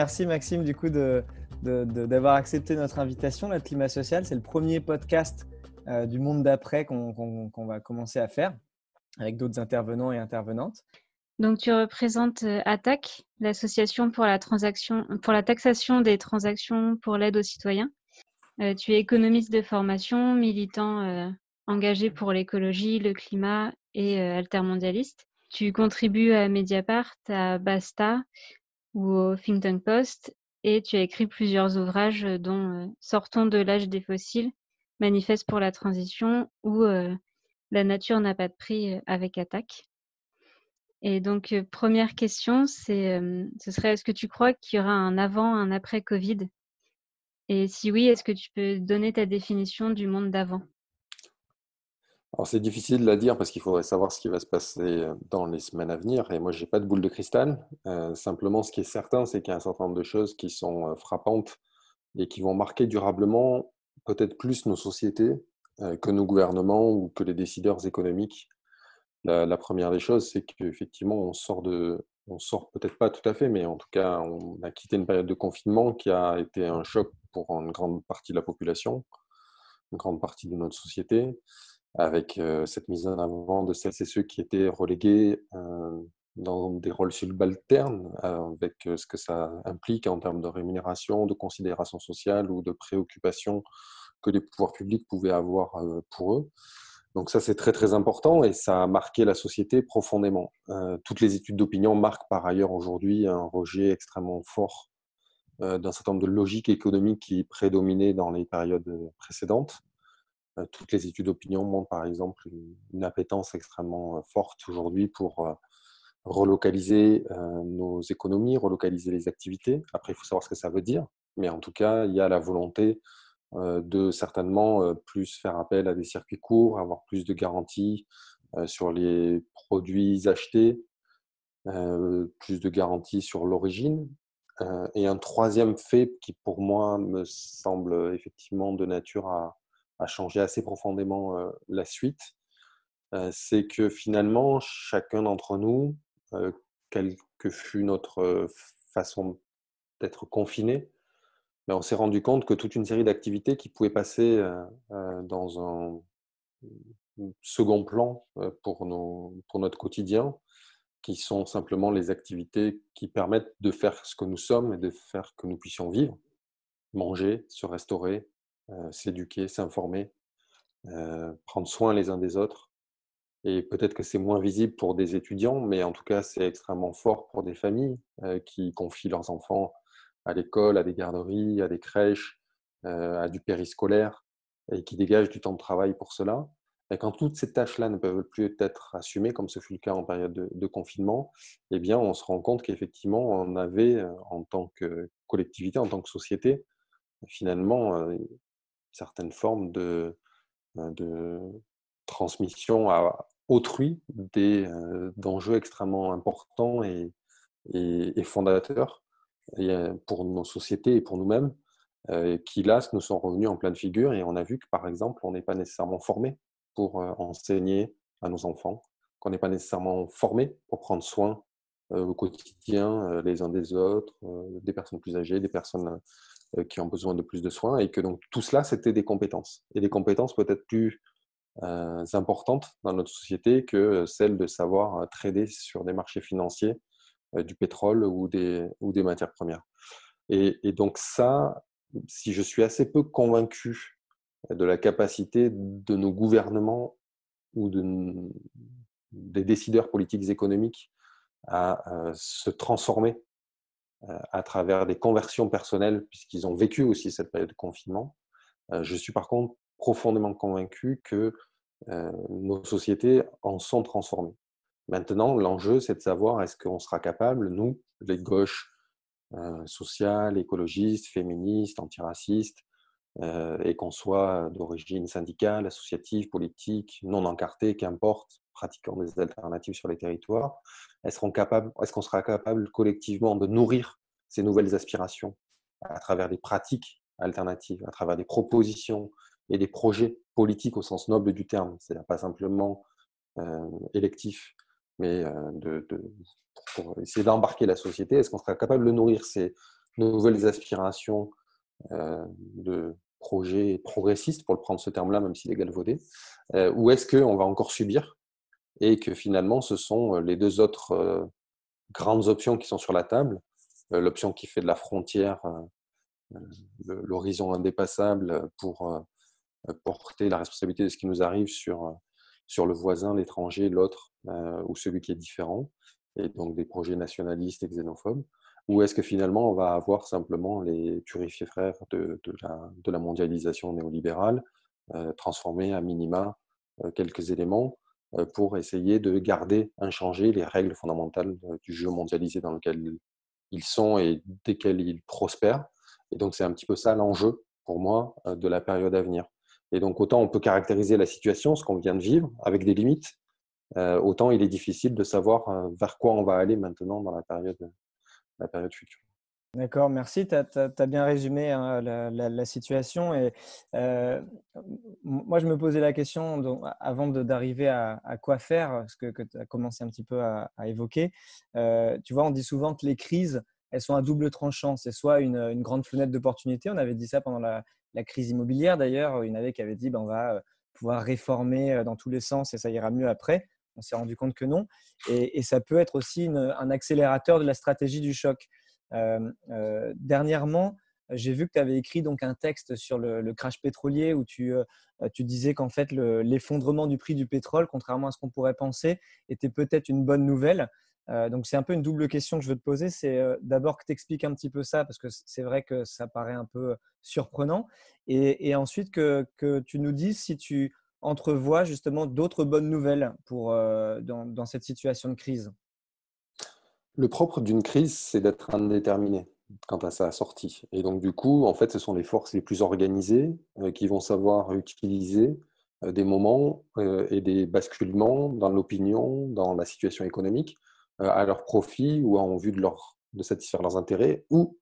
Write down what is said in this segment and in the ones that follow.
merci Maxime du coup d'avoir accepté notre invitation. Le climat social, c'est le premier podcast du monde d'après qu'on va commencer à faire avec d'autres intervenants et intervenantes. Donc, tu représentes ATTAC, l'association pour la pour la taxation des transactions pour l'aide aux citoyens. tu es économiste de formation, militant engagé pour l'écologie, le climat et altermondialiste. Tu contribues à Mediapart, à Basta ou au Think Tank Post et tu as écrit plusieurs ouvrages dont Sortons de l'âge des fossiles, Manifeste pour la transition ou La nature n'a pas de prix avec attaque. Et donc, première question, c'est, ce serait est-ce que tu crois qu'il y aura un avant, un après Covid? Et si oui, est-ce que tu peux donner ta définition du monde d'avant? Alors c'est difficile de la dire parce qu'il faudrait savoir ce qui va se passer dans les semaines à venir. Et moi, je n'ai pas de boule de cristal. simplement, ce qui est certain, c'est qu'il y a un certain nombre de choses qui sont frappantes et qui vont marquer durablement peut-être plus nos sociétés que nos gouvernements ou que les décideurs économiques. La, première des choses, c'est qu'effectivement, on sort de, on sort peut-être pas tout à fait, mais en tout cas, on a quitté une période de confinement qui a été un choc pour une grande partie de la population, une grande partie de notre société avec cette mise en avant de celles et ceux qui étaient relégués dans des rôles subalternes, avec ce que ça implique en termes de rémunération, de considération sociale ou de préoccupation que les pouvoirs publics pouvaient avoir pour eux. Donc ça, c'est très très important et ça a marqué la société profondément. toutes les études d'opinion marquent par ailleurs aujourd'hui un rejet extrêmement fort d'un certain nombre de logiques économiques qui prédominaient dans les périodes précédentes. Toutes les études d'opinion montrent par exemple une, appétence extrêmement forte aujourd'hui pour relocaliser nos économies, relocaliser les activités. Après, il faut savoir ce que ça veut dire, mais en tout cas, il y a la volonté de certainement plus faire appel à des circuits courts, avoir plus de garanties sur les produits achetés, plus de garanties sur l'origine. Et un troisième fait qui, pour moi, me semble effectivement de nature à, a changé assez profondément la suite, c'est que finalement, chacun d'entre nous, quelle que fût notre façon d'être confiné, ben, on s'est rendu compte que toute une série d'activités qui pouvaient passer dans un second plan pour notre quotidien, qui sont simplement les activités qui permettent de faire ce que nous sommes et de faire que nous puissions vivre, manger, se restaurer, euh, s'éduquer, s'informer, euh, prendre soin les uns des autres. Et peut-être que c'est moins visible pour des étudiants, mais en tout cas, c'est extrêmement fort pour des familles euh, qui confient leurs enfants à l'école, à des garderies, à des crèches, à du périscolaire, et qui dégagent du temps de travail pour cela. Et quand toutes ces tâches-là ne peuvent plus être assumées, comme ce fut le cas en période de, de confinement, eh bien, on se rend compte qu'effectivement, on avait, en tant que collectivité, en tant que société, finalement, certaines formes de, euh, de transmission à autrui des, euh, d'enjeux extrêmement importants et, fondateurs euh, pour nos sociétés et pour nous-mêmes, qui là nous sont revenus en pleine figure et on a vu que par exemple on n'est pas nécessairement formé pour enseigner à nos enfants, qu'on n'est pas nécessairement formé pour prendre soin au quotidien les uns des autres, des personnes plus âgées, des personnes euh, qui ont besoin de plus de soins et que donc tout cela, c'était des compétences. Et des compétences peut-être plus euh, importantes dans notre société que celle de savoir euh, trader sur des marchés financiers du pétrole ou des, ou des matières premières. Et, donc ça, si je suis assez peu convaincu de la capacité de nos gouvernements ou de, des décideurs politiques économiques à se transformer euh, à travers des conversions personnelles, puisqu'ils ont vécu aussi cette période de confinement. Euh, je suis par contre profondément convaincu que euh, nos sociétés en sont transformées. Maintenant, l'enjeu, c'est de savoir est-ce qu'on sera capable, nous, les gauches sociales, écologistes, féministes, antiracistes, et qu'on soit d'origine syndicale, associative, politique, non encartée, qu'importe, pratiquant des alternatives sur les territoires, est-ce qu'on sera capable collectivement de nourrir ces nouvelles aspirations à travers des pratiques alternatives, à travers des propositions et des projets politiques au sens noble du terme, c'est-à-dire pas simplement euh, électif, mais euh, de, pour essayer d'embarquer la société, est-ce qu'on sera capable de nourrir ces nouvelles aspirations de projets progressistes, pour le prendre ce terme-là, même s'il est galvaudé, ou est-ce qu'on va encore subir et que finalement ce sont les deux autres grandes options qui sont sur la table, l'option qui fait de la frontière l'horizon indépassable pour porter la responsabilité de ce qui nous arrive sur, sur le voisin, l'étranger, l'autre ou celui qui est différent, et donc des projets nationalistes et xénophobes. Ou est-ce que finalement on va avoir simplement les purifiés frères de, de, la, mondialisation néolibérale, euh, transformer à minima euh, quelques éléments euh, pour essayer de garder inchangées les règles fondamentales du jeu mondialisé dans lequel ils sont et desquels ils prospèrent. Et donc c'est un petit peu ça l'enjeu pour moi de la période à venir. Et donc autant on peut caractériser la situation, ce qu'on vient de vivre, avec des limites, autant il est difficile de savoir vers quoi on va aller maintenant dans la période la période future. D'accord, merci. Tu as, bien résumé hein, la, situation. Et, euh, moi, je me posais la question donc, avant d'arriver à, quoi faire, ce que, tu as commencé un petit peu à, évoquer. Euh, tu vois, on dit souvent que les crises, elles sont à double tranchant. C'est soit une, grande fenêtre d'opportunité. On avait dit ça pendant la, crise immobilière d'ailleurs. En avait qui avaient dit ben, on va euh, pouvoir réformer dans tous les sens et ça ira mieux après. On s'est rendu compte que non. Et, ça peut être aussi un accélérateur de la stratégie du choc. Euh, euh, dernièrement, j'ai vu que tu avais écrit donc un texte sur le, crash pétrolier où tu, euh, disais qu'en fait l'effondrement du prix du pétrole, contrairement à ce qu'on pourrait penser, était peut-être une bonne nouvelle. donc c'est un peu une double question que je veux te poser. C'est d'abord que tu expliques un petit peu ça parce que c'est vrai que ça paraît un peu surprenant. Et, ensuite que, tu nous dises si tu entrevoit justement d'autres bonnes nouvelles pour, dans, cette situation de crise Le propre d'une crise, c'est d'être indéterminé quant à sa sortie. Et donc, du coup, en fait, ce sont les forces les plus organisées euh, qui vont savoir utiliser euh, des moments et des basculements dans l'opinion, dans la situation économique, à leur profit ou en vue de, leur, de satisfaire leurs intérêts ou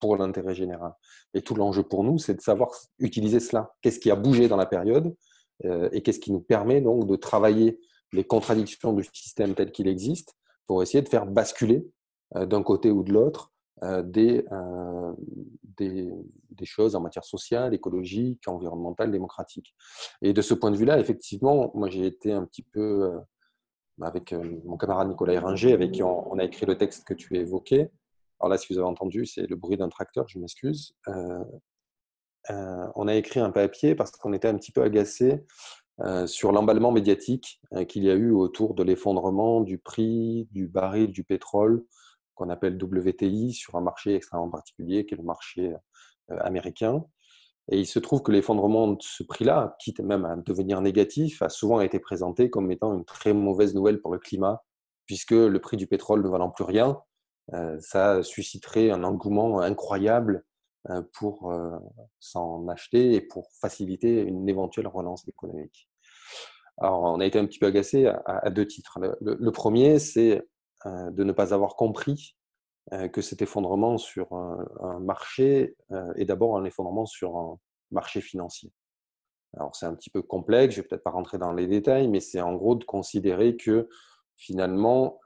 pour l'intérêt général. Et tout l'enjeu pour nous, c'est de savoir utiliser cela. Qu'est-ce qui a bougé dans la période euh, et qu'est-ce qui nous permet donc de travailler les contradictions du système tel qu'il existe pour essayer de faire basculer euh, d'un côté ou de l'autre euh, des, des, choses en matière sociale, écologique, environnementale, démocratique. Et de ce point de vue-là, effectivement, moi j'ai été un petit peu avec mon camarade Nicolas Eringer, avec qui on, a écrit le texte que tu évoqué. Alors là, si vous avez entendu, c'est le bruit d'un tracteur, je m'excuse. Euh, on a écrit un papier parce qu'on était un petit peu agacé euh, sur l'emballement médiatique euh, qu'il y a eu autour de l'effondrement du prix du baril du pétrole qu'on appelle WTI sur un marché extrêmement particulier qui est le marché américain. Et il se trouve que l'effondrement de ce prix-là, quitte même à devenir négatif, a souvent été présenté comme étant une très mauvaise nouvelle pour le climat, puisque le prix du pétrole ne valant plus rien, ça susciterait un engouement incroyable euh, pour euh, s'en acheter et pour faciliter une éventuelle relance économique. Alors, on a été un petit peu agacé à, deux titres. Le, premier, c'est euh, de ne pas avoir compris que cet effondrement sur un, marché est d'abord un effondrement sur un marché financier. Alors, c'est un petit peu complexe, je ne vais peut-être pas rentrer dans les détails, mais c'est en gros de considérer que finalement,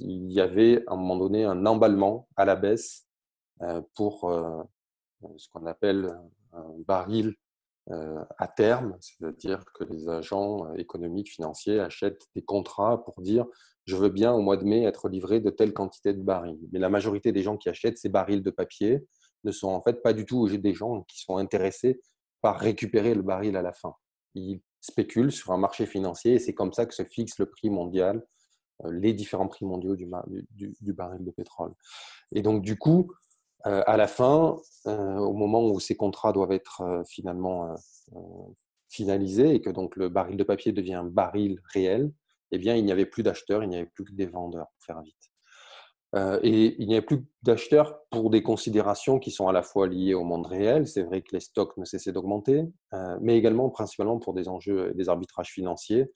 il y avait à un moment donné un emballement à la baisse euh, pour euh, ce qu'on appelle un baril euh, à terme, c'est-à-dire que les agents économiques, financiers achètent des contrats pour dire je veux bien au mois de mai être livré de telle quantité de barils. Mais la majorité des gens qui achètent ces barils de papier ne sont en fait pas du tout des gens qui sont intéressés par récupérer le baril à la fin. Ils spéculent sur un marché financier et c'est comme ça que se fixe le prix mondial, les différents prix mondiaux du, du baril de pétrole. Et donc du coup, euh, à la fin, euh, au moment où ces contrats doivent être euh, finalement finalisés et que donc le baril de papier devient un baril réel, eh bien, il n'y avait plus d'acheteurs, il n'y avait plus que des vendeurs, pour faire vite. et il n'y avait plus d'acheteurs pour des considérations qui sont à la fois liées au monde réel. C'est vrai que les stocks ne cessaient d'augmenter, mais également principalement pour des enjeux et des arbitrages financiers.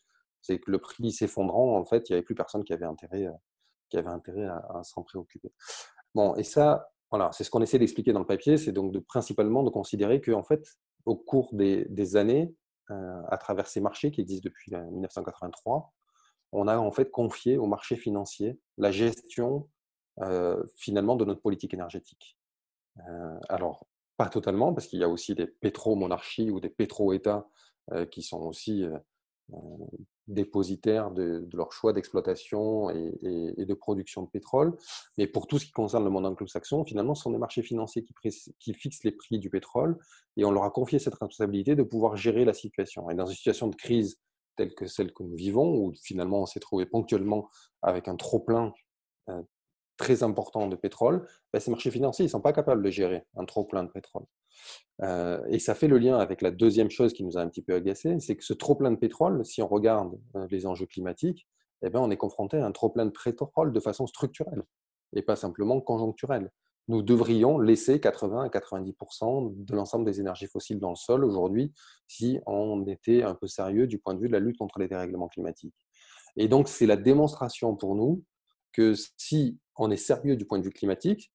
C'est que le prix s'effondrant, en fait, il n'y avait plus personne qui avait intérêt, qui avait intérêt à, à s'en préoccuper. Bon, et ça, voilà, c'est ce qu'on essaie d'expliquer dans le papier, c'est donc de, principalement de considérer qu'en fait, au cours des, années, euh, à travers ces marchés qui existent depuis 1983, on a en fait confié au marché financier la gestion finalement de notre politique énergétique. alors, pas totalement, parce qu'il y a aussi des pétro-monarchies ou des pétro-États qui sont aussi dépositaires de, leur choix d'exploitation et, de production de pétrole. Mais pour tout ce qui concerne le monde anglo-saxon, finalement, ce sont des marchés financiers qui, fixent les prix du pétrole et on leur a confié cette responsabilité de pouvoir gérer la situation. Et dans une situation de crise telle que celle que nous vivons, où finalement on s'est trouvé ponctuellement avec un trop-plein euh, très important de pétrole, ben, ces marchés financiers ne sont pas capables de gérer un trop-plein de pétrole. Euh, et ça fait le lien avec la deuxième chose qui nous a un petit peu agacé, c'est que ce trop-plein de pétrole, si on regarde euh, les enjeux climatiques, eh ben, on est confronté à un trop-plein de pétrole de façon structurelle et pas simplement conjoncturelle. Nous devrions laisser 80 à 90% de l'ensemble des énergies fossiles dans le sol aujourd'hui si on était un peu sérieux du point de vue de la lutte contre les dérèglements climatiques. Et donc, c'est la démonstration pour nous que si on est sérieux du point de vue climatique,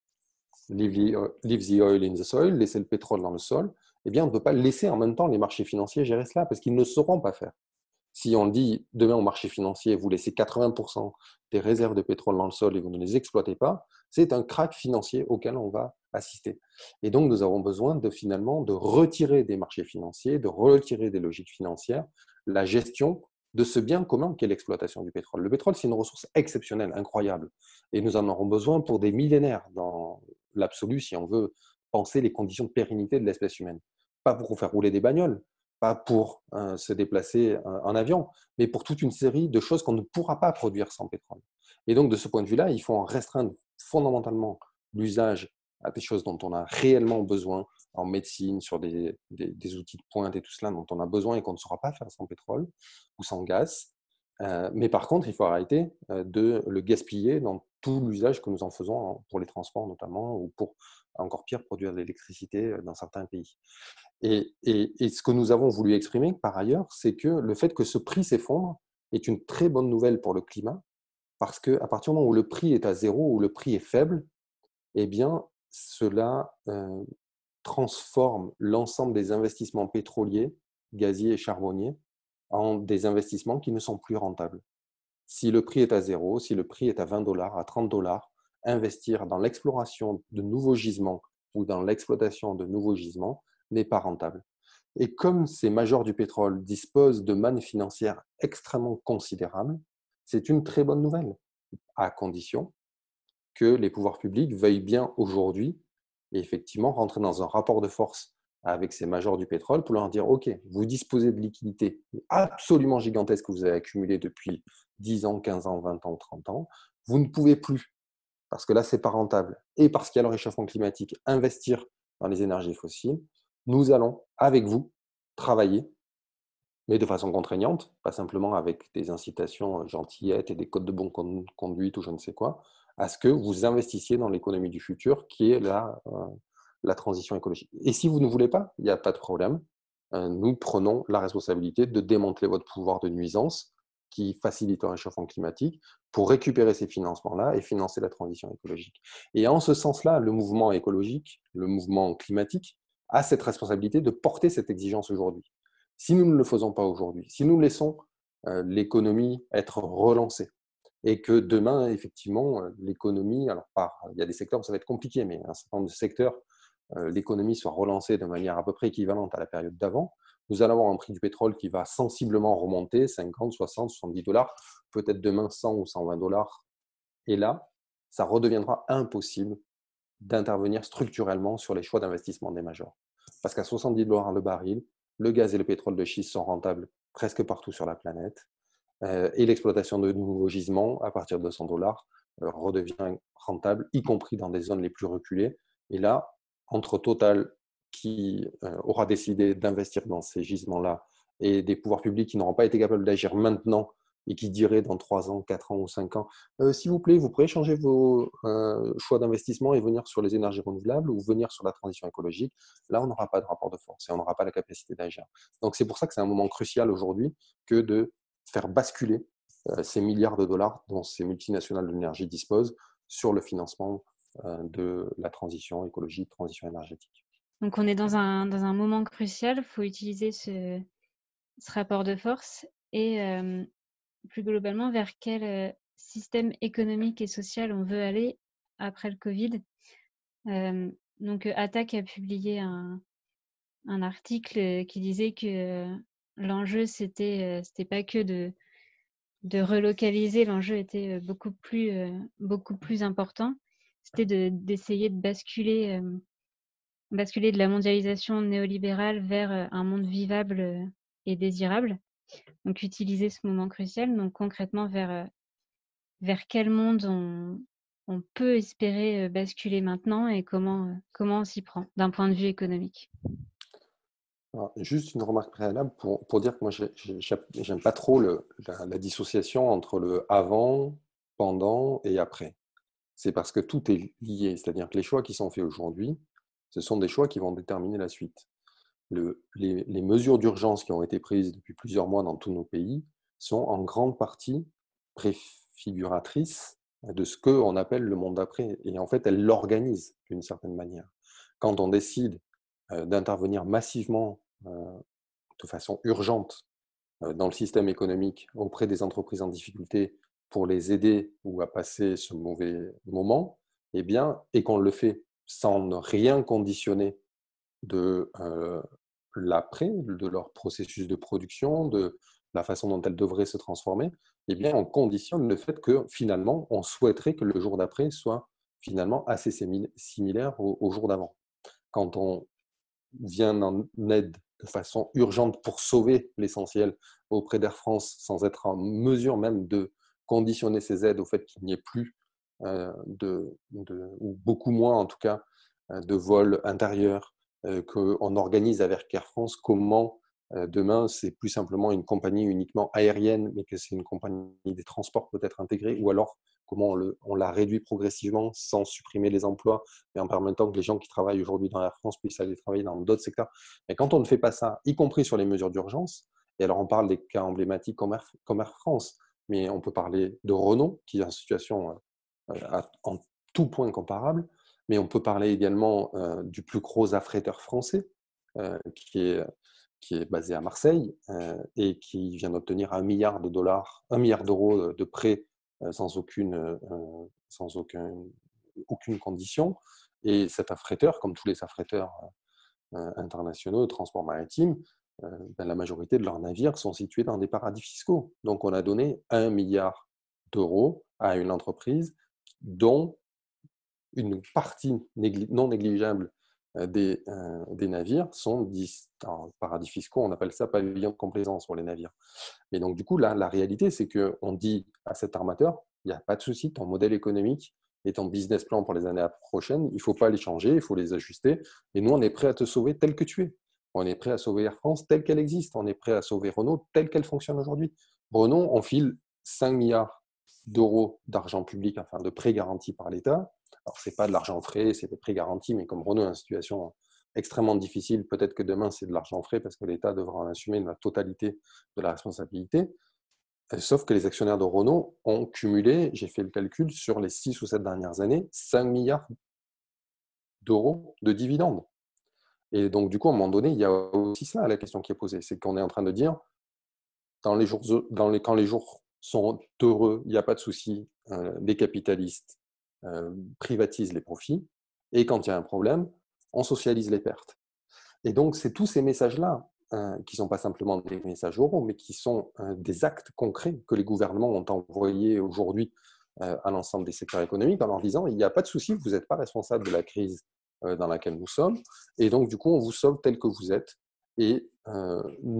leave the oil in the soil, laisser le pétrole dans le sol, eh bien, on ne peut pas laisser en même temps les marchés financiers gérer cela parce qu'ils ne sauront pas faire. Si on dit demain au marché financier, vous laissez 80% des réserves de pétrole dans le sol et vous ne les exploitez pas, c'est un crack financier auquel on va assister. Et donc, nous avons besoin de finalement de retirer des marchés financiers, de retirer des logiques financières, la gestion de ce bien commun qu'est l'exploitation du pétrole. Le pétrole, c'est une ressource exceptionnelle, incroyable, et nous en aurons besoin pour des millénaires dans l'absolu si on veut penser les conditions de pérennité de l'espèce humaine. Pas pour faire rouler des bagnoles, pas pour euh, se déplacer euh, en avion, mais pour toute une série de choses qu'on ne pourra pas produire sans pétrole. Et donc, de ce point de vue-là, il faut en restreindre fondamentalement l'usage à des choses dont on a réellement besoin en médecine, sur des, des, outils de pointe et tout cela dont on a besoin et qu'on ne saura pas faire sans pétrole ou sans gaz. Euh, mais par contre, il faut arrêter de le gaspiller dans tout l'usage que nous en faisons pour les transports notamment, ou pour, encore pire, produire de l'électricité dans certains pays. Et, ce que nous avons voulu exprimer par ailleurs, c'est que le fait que ce prix s'effondre est une très bonne nouvelle pour le climat, parce qu'à partir du moment où le prix est à zéro, où le prix est faible, eh bien, cela transforme l'ensemble des investissements pétroliers, gaziers et charbonniers en des investissements qui ne sont plus rentables. Si le prix est à zéro, si le prix est à 20 dollars, à 30 dollars, investir dans l'exploration de nouveaux gisements ou dans l'exploitation de nouveaux gisements n'est pas rentable. Et comme ces majors du pétrole disposent de mannes financières extrêmement considérables, c'est une très bonne nouvelle, à condition que les pouvoirs publics veuillent bien aujourd'hui et effectivement rentrer dans un rapport de force avec ces majors du pétrole pour leur dire, OK, vous disposez de liquidités absolument gigantesques que vous avez accumulées depuis 10 ans, 15 ans, 20 ans, 30 ans, vous ne pouvez plus, parce que là, c'est pas rentable, et parce qu'il y a le réchauffement climatique, investir dans les énergies fossiles, nous allons, avec vous, travailler, mais de façon contraignante, pas simplement avec des incitations gentillettes et des codes de bonne conduite ou je ne sais quoi, à ce que vous investissiez dans l'économie du futur, qui est la, euh, la transition écologique. Et si vous ne voulez pas, il n'y a pas de problème. Euh, nous prenons la responsabilité de démanteler votre pouvoir de nuisance qui facilite le réchauffement climatique pour récupérer ces financements-là et financer la transition écologique. Et en ce sens-là, le mouvement écologique, le mouvement climatique, a cette responsabilité de porter cette exigence aujourd'hui. Si nous ne le faisons pas aujourd'hui, si nous laissons euh, l'économie être relancée, et que demain, effectivement, euh, l'économie, alors par, il y a des secteurs où ça va être compliqué, mais un certain nombre de secteurs, l'économie soit relancée de manière à peu près équivalente à la période d'avant, nous allons avoir un prix du pétrole qui va sensiblement remonter, 50, 60, 70 dollars, peut-être demain 100 ou 120 dollars. Et là, ça redeviendra impossible d'intervenir structurellement sur les choix d'investissement des majors. Parce qu'à 70 dollars le baril, le gaz et le pétrole de schiste sont rentables presque partout sur la planète. Euh, et l'exploitation de nouveaux gisements à partir de 200 dollars euh, redevient rentable, y compris dans des zones les plus reculées. Et là, entre Total qui euh, aura décidé d'investir dans ces gisements-là et des pouvoirs publics qui n'auront pas été capables d'agir maintenant et qui diraient dans 3 ans, 4 ans ou 5 ans, s'il vous plaît, vous pourrez changer vos choix d'investissement et venir sur les énergies renouvelables ou venir sur la transition écologique. Là, on n'aura pas de rapport de force et on n'aura pas la capacité d'agir. Donc c'est pour ça que c'est un moment crucial aujourd'hui que de faire basculer euh, ces milliards de dollars dont ces multinationales de l'énergie disposent sur le financement euh, de la transition écologique, transition énergétique. Donc on est dans un, dans un moment crucial, il faut utiliser ce, rapport de force et euh, plus globalement vers quel système économique et social on veut aller après le Covid. donc, Attaque a publié un, un article qui disait que l'enjeu, c'était c'était pas que de, de relocaliser, l'enjeu était beaucoup plus, beaucoup plus important. C'était d'essayer de, basculer, basculer de la mondialisation néolibérale vers un monde vivable et désirable. Donc, utiliser ce moment crucial. Donc, concrètement, vers, vers quel monde on, on peut espérer basculer maintenant et comment, comment on s'y prend d'un point de vue économique? Juste une remarque préalable pour, pour dire que moi, j'aime pas trop le, la, dissociation entre le avant, pendant et après. C'est parce que tout est lié. C'est-à-dire que les choix qui sont faits aujourd'hui, ce sont des choix qui vont déterminer la suite. Le, les, les, mesures d'urgence qui ont été prises depuis plusieurs mois dans tous nos pays sont en grande partie préfiguratrices de ce qu'on appelle le monde d'après. Et en fait, elles l'organisent d'une certaine manière. Quand on décide euh, d'intervenir massivement euh, de façon urgente euh, dans le système économique auprès des entreprises en difficulté pour les aider ou à passer ce mauvais moment, eh bien, et qu'on le fait sans rien conditionner de euh, l'après, de leur processus de production, de la façon dont elles devraient se transformer, eh bien, on conditionne le fait que finalement, on souhaiterait que le jour d'après soit finalement assez similaire au jour d'avant. Quand on vient en aide de façon urgente pour sauver l'essentiel auprès d'Air France sans être en mesure même de conditionner ces aides au fait qu'il n'y ait plus euh, de, ou beaucoup moins en tout cas, euh, de vols intérieurs euh, qu'on organise avec Air France, comment demain c'est plus simplement une compagnie uniquement aérienne, mais que c'est une compagnie des transports peut-être intégrée, ou alors comment on, le, on, la réduit progressivement sans supprimer les emplois, mais en permettant que les gens qui travaillent aujourd'hui dans Air France puissent aller travailler dans d'autres secteurs. Mais quand on ne fait pas ça, y compris sur les mesures d'urgence, et alors on parle des cas emblématiques comme Air, France, mais on peut parler de Renault, qui est en situation euh, en tout point comparable, mais on peut parler également euh, du plus gros affréteur français, euh, qui est qui est basé à Marseille et qui vient d'obtenir un milliard de dollars, un milliard d'euros de prêts euh, sans, aucune, euh, sans aucun, aucune condition. Et cet affréteur, comme tous les affréteurs euh, internationaux de transport maritime, ben, la majorité de leurs navires sont situés dans des paradis fiscaux. Donc on a donné un milliard d'euros à une entreprise dont une partie non négligeable des, des, navires sont en paradis fiscaux, on appelle ça pavillon de complaisance sur les navires. Et donc, du coup, là, la réalité, c'est qu'on dit à cet armateur, il n'y a pas de souci, ton modèle économique et ton business plan pour les années prochaines, il ne faut pas les changer, il faut les ajuster. Et nous, on est prêt à te sauver tel que tu es. On est prêt à sauver Air France telle qu'elle existe. On est prêt à sauver Renault telle qu'elle fonctionne aujourd'hui. Renault, on file 5 milliards d'euros d'argent public, enfin de prêts garantis par l'État. Alors, ce n'est pas de l'argent frais, c'est des prêts garantis, mais comme Renault est en situation extrêmement difficile, peut-être que demain, c'est de l'argent frais parce que l'État devra en assumer la totalité de la responsabilité. Euh, sauf que les actionnaires de Renault ont cumulé, j'ai fait le calcul, sur les 6 ou 7 dernières années, 5 milliards d'euros de dividendes. Et donc, du coup, à un moment donné, il y a aussi ça, la question qui est posée. C'est qu'on est en train de dire, dans les jours, quand les jours sont heureux, il n'y a pas de souci, euh, les capitalistes euh, privatisent les profits, et quand il y a un problème, on socialise les pertes. Et donc, c'est tous ces messages-là euh, qui ne sont pas simplement des messages oraux, mais qui sont des actes concrets que les gouvernements ont envoyés aujourd'hui à l'ensemble des secteurs économiques en leur disant il n'y a pas de souci, vous n'êtes pas responsable de la crise dans laquelle nous sommes, et donc du coup on vous sauve tel que vous êtes, et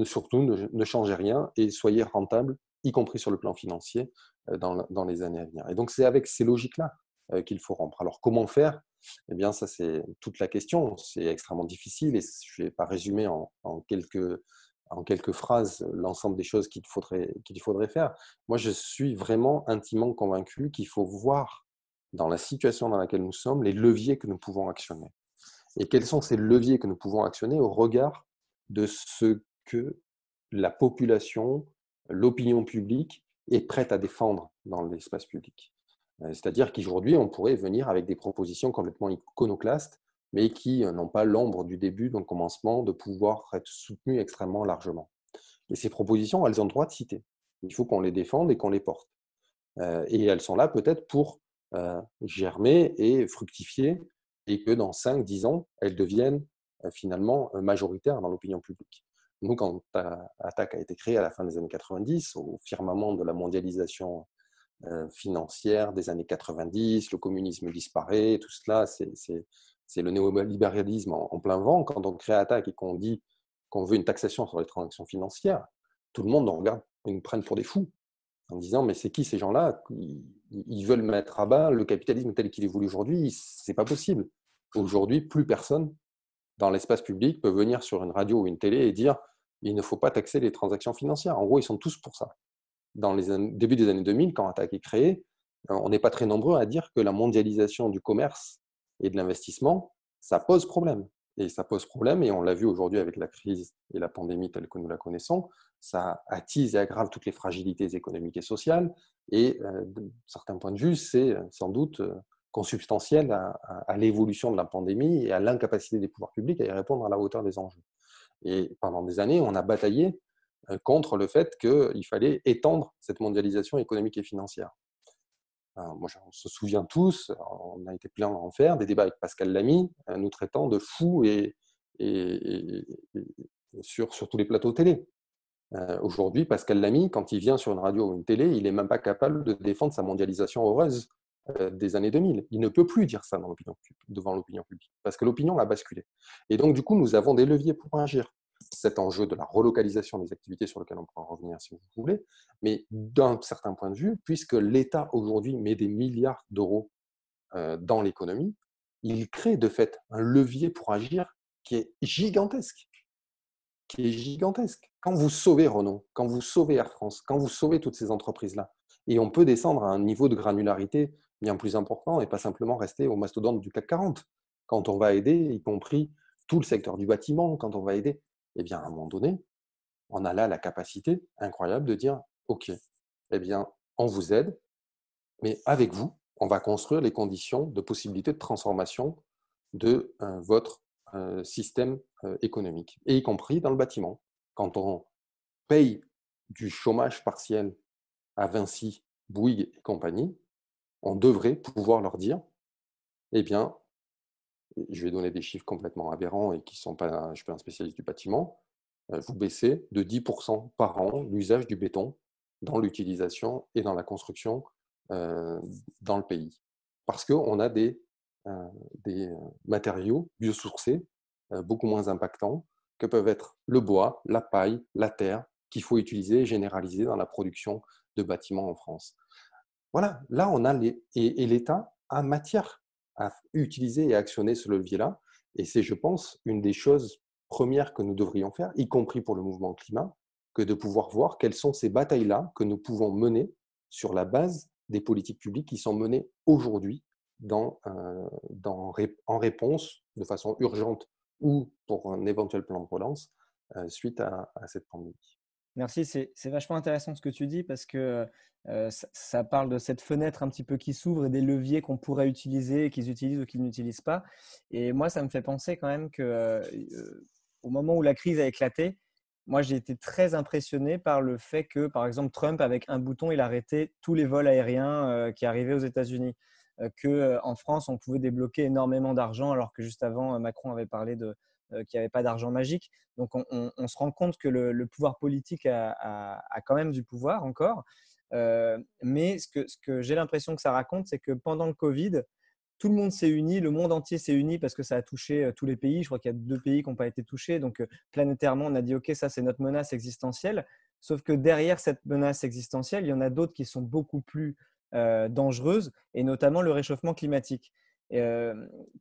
surtout ne, changez rien et soyez rentable, y compris sur le plan financier, dans, dans les années à venir. Et donc c'est avec ces logiques-là euh, qu'il faut rompre. Alors comment faire? Eh bien ça c'est toute la question. C'est extrêmement difficile et je ne vais pas résumer en, quelques, en quelques phrases l'ensemble des choses qu'il faudrait, qu'il faudrait faire. Moi je suis vraiment intimement convaincu qu'il faut voir dans la situation dans laquelle nous sommes les leviers que nous pouvons actionner. Et quels sont ces leviers que nous pouvons actionner au regard de ce que la population, l'opinion publique est prête à défendre dans l'espace public? Euh, c'est-à-dire qu'aujourd'hui, on pourrait venir avec des propositions complètement iconoclastes, mais qui euh, n'ont pas l'ombre du début, d'un commencement, de pouvoir être soutenues extrêmement largement. Et ces propositions, elles ont le droit de citer. Il faut qu'on les défende et qu'on les porte. Euh, et elles sont là peut-être pour germer et fructifier et que dans 5-10 ans, elles deviennent finalement majoritaires dans l'opinion publique. Nous, quand Attaque a été créé à la fin des années 90, au firmament de la mondialisation financière des années 90, le communisme disparaît, tout cela, c'est le néolibéralisme en, plein vent. Quand on crée Attaque et qu'on dit qu'on veut une taxation sur les transactions financières, tout le monde nous regarde, ils nous prennent pour des fous en disant mais c'est qui ces gens-là ils, veulent mettre à bas le capitalisme tel qu'il évolue aujourd'hui, c'est pas possible. Aujourd'hui, plus personne dans l'espace public peut venir sur une radio ou une télé et dire il ne faut pas taxer les transactions financières. En gros, ils sont tous pour ça. Dans les début des années 2000, quand Attaque est créé, euh, on n'est pas très nombreux à dire que la mondialisation du commerce et de l'investissement, ça pose problème. Et ça pose problème, et on l'a vu aujourd'hui avec la crise et la pandémie telle que nous la connaissons, ça attise et aggrave toutes les fragilités économiques et sociales, et euh, de certains points de vue, c'est euh, sans doute consubstantiel à, l'évolution de la pandémie et à l'incapacité des pouvoirs publics à y répondre à la hauteur des enjeux. Et pendant des années, on a bataillé euh, contre le fait qu'il fallait étendre cette mondialisation économique et financière. On se souvient tous, on a été plein en faire, des débats avec Pascal Lamy, euh, nous traitant de fous et, sur, tous les plateaux télé. Euh, aujourd'hui, Pascal Lamy, quand il vient sur une radio ou une télé, il n'est même pas capable de défendre sa mondialisation heureuse euh, des années 2000. Il ne peut plus dire ça devant l'opinion publique, parce que l'opinion a basculé. Et donc, du coup, nous avons des leviers pour agir. Cet enjeu de la relocalisation des activités sur lequel on pourra revenir si vous voulez, mais d'un certain point de vue, puisque l'État aujourd'hui met des milliards d'euros euh, dans l'économie, il crée de fait un levier pour agir qui est gigantesque. Qui est gigantesque. Quand vous sauvez Renault, quand vous sauvez Air France, quand vous sauvez toutes ces entreprises-là, et on peut descendre à un niveau de granularité bien plus important et pas simplement rester au mastodonte du CAC 40. Quand on va aider, y compris tout le secteur du bâtiment, quand on va aider, eh bien, à un moment donné, on a là la capacité incroyable de dire, OK, eh bien, on vous aide, mais avec vous, on va construire les conditions de possibilité de transformation de votre système économique, et y compris dans le bâtiment. Quand on paye du chômage partiel à Vinci, Bouygues et compagnie, on devrait pouvoir leur dire, eh bien, je vais donner des chiffres complètement aberrants et qui ne sont pas, je suis un spécialiste du bâtiment, euh, vous baissez de 10% par an l'usage du béton dans l'utilisation et dans la construction euh, dans le pays. Parce qu'on a des, euh, matériaux biosourcés beaucoup moins impactants que peuvent être le bois, la paille, la terre, qu'il faut utiliser et généraliser dans la production de bâtiments en France. Voilà, là, on a les, et, l'État a matière à utiliser et actionner ce levier-là. Et c'est, je pense, une des choses premières que nous devrions faire, y compris pour le mouvement climat, que de pouvoir voir quelles sont ces batailles-là que nous pouvons mener sur la base des politiques publiques qui sont menées aujourd'hui euh, en réponse de façon urgente ou pour un éventuel plan de relance euh, suite à cette pandémie. Merci, c'est vachement intéressant ce que tu dis parce que euh, ça, parle de cette fenêtre un petit peu qui s'ouvre et des leviers qu'on pourrait utiliser, qu'ils utilisent ou qu'ils n'utilisent pas. Et moi, ça me fait penser quand même que euh, au moment où la crise a éclaté, moi j'ai été très impressionné par le fait que, par exemple, Trump, avec un bouton, il arrêtait tous les vols aériens euh, qui arrivaient aux États-Unis. Qu'en France, on pouvait débloquer énormément d'argent alors que juste avant, Macron avait parlé de euh, qu'il n'y avait pas d'argent magique. Donc on, se rend compte que le, pouvoir politique a, quand même du pouvoir encore. Euh, mais ce que, ce que j'ai l'impression que ça raconte, c'est que pendant le Covid, tout le monde s'est uni, le monde entier s'est uni parce que ça a touché euh, tous les pays. Je crois qu'il y a deux pays qui n'ont pas été touchés. Donc, planétairement, on a dit, OK, ça, c'est notre menace existentielle. Sauf que derrière cette menace existentielle, il y en a d'autres qui sont beaucoup plus dangereuses, et notamment le réchauffement climatique.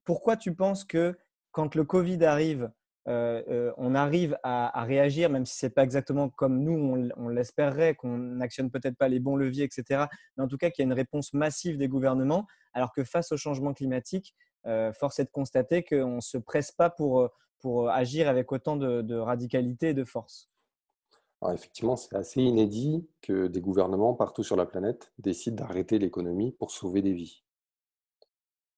pourquoi tu penses que quand le Covid arrive, euh, euh, on arrive à, réagir, même si ce n'est pas exactement comme nous, on, l'espérerait, qu'on n'actionne peut-être pas les bons leviers, etc. Mais en tout cas, qu'il y a une réponse massive des gouvernements, alors que face au changement climatique, euh, force est de constater qu'on ne se presse pas pour, pour agir avec autant de, radicalité et de force. effectivement, c'est assez inédit que des gouvernements partout sur la planète décident d'arrêter l'économie pour sauver des vies.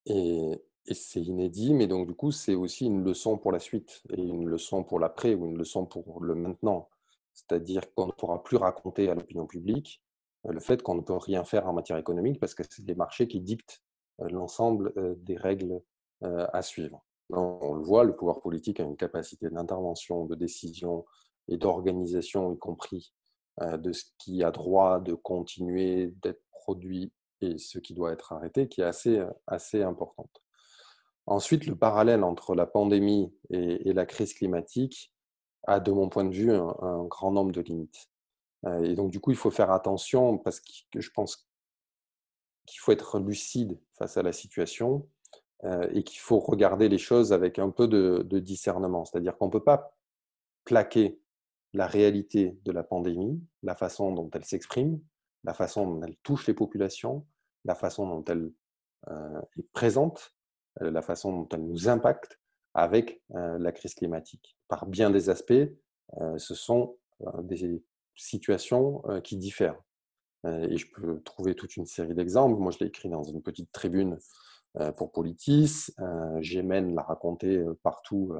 Et, et c'est inédit, mais donc du coup, c'est aussi une leçon pour la suite, et une leçon pour l'après, ou une leçon pour le maintenant. C'est-à-dire qu'on ne pourra plus raconter à l'opinion publique euh, le fait qu'on ne peut rien faire en matière économique parce que c'est les marchés qui dictent l'ensemble des règles à suivre. On le voit, le pouvoir politique a une capacité d'intervention, de décision et d'organisation, y compris de ce qui a droit de continuer d'être produit et ce qui doit être arrêté, qui est assez, assez importante. Ensuite, le parallèle entre la pandémie et, la crise climatique a, de mon point de vue, un, grand nombre de limites. Et donc, du coup, il faut faire attention parce que je pense qu'il faut être lucide face à la situation et qu'il faut regarder les choses avec un peu de, discernement. C'est-à-dire qu'on ne peut pas plaquer la réalité de la pandémie, la façon dont elle s'exprime, la façon dont elle touche les populations, la façon dont elle est présente, la façon dont elle nous impacte avec la crise climatique. Par bien des aspects, ce sont des situations qui diffèrent. Et je peux trouver toute une série d'exemples. Moi, je l'ai écrit dans une petite tribune pour Politis. J'émène l'a raconter partout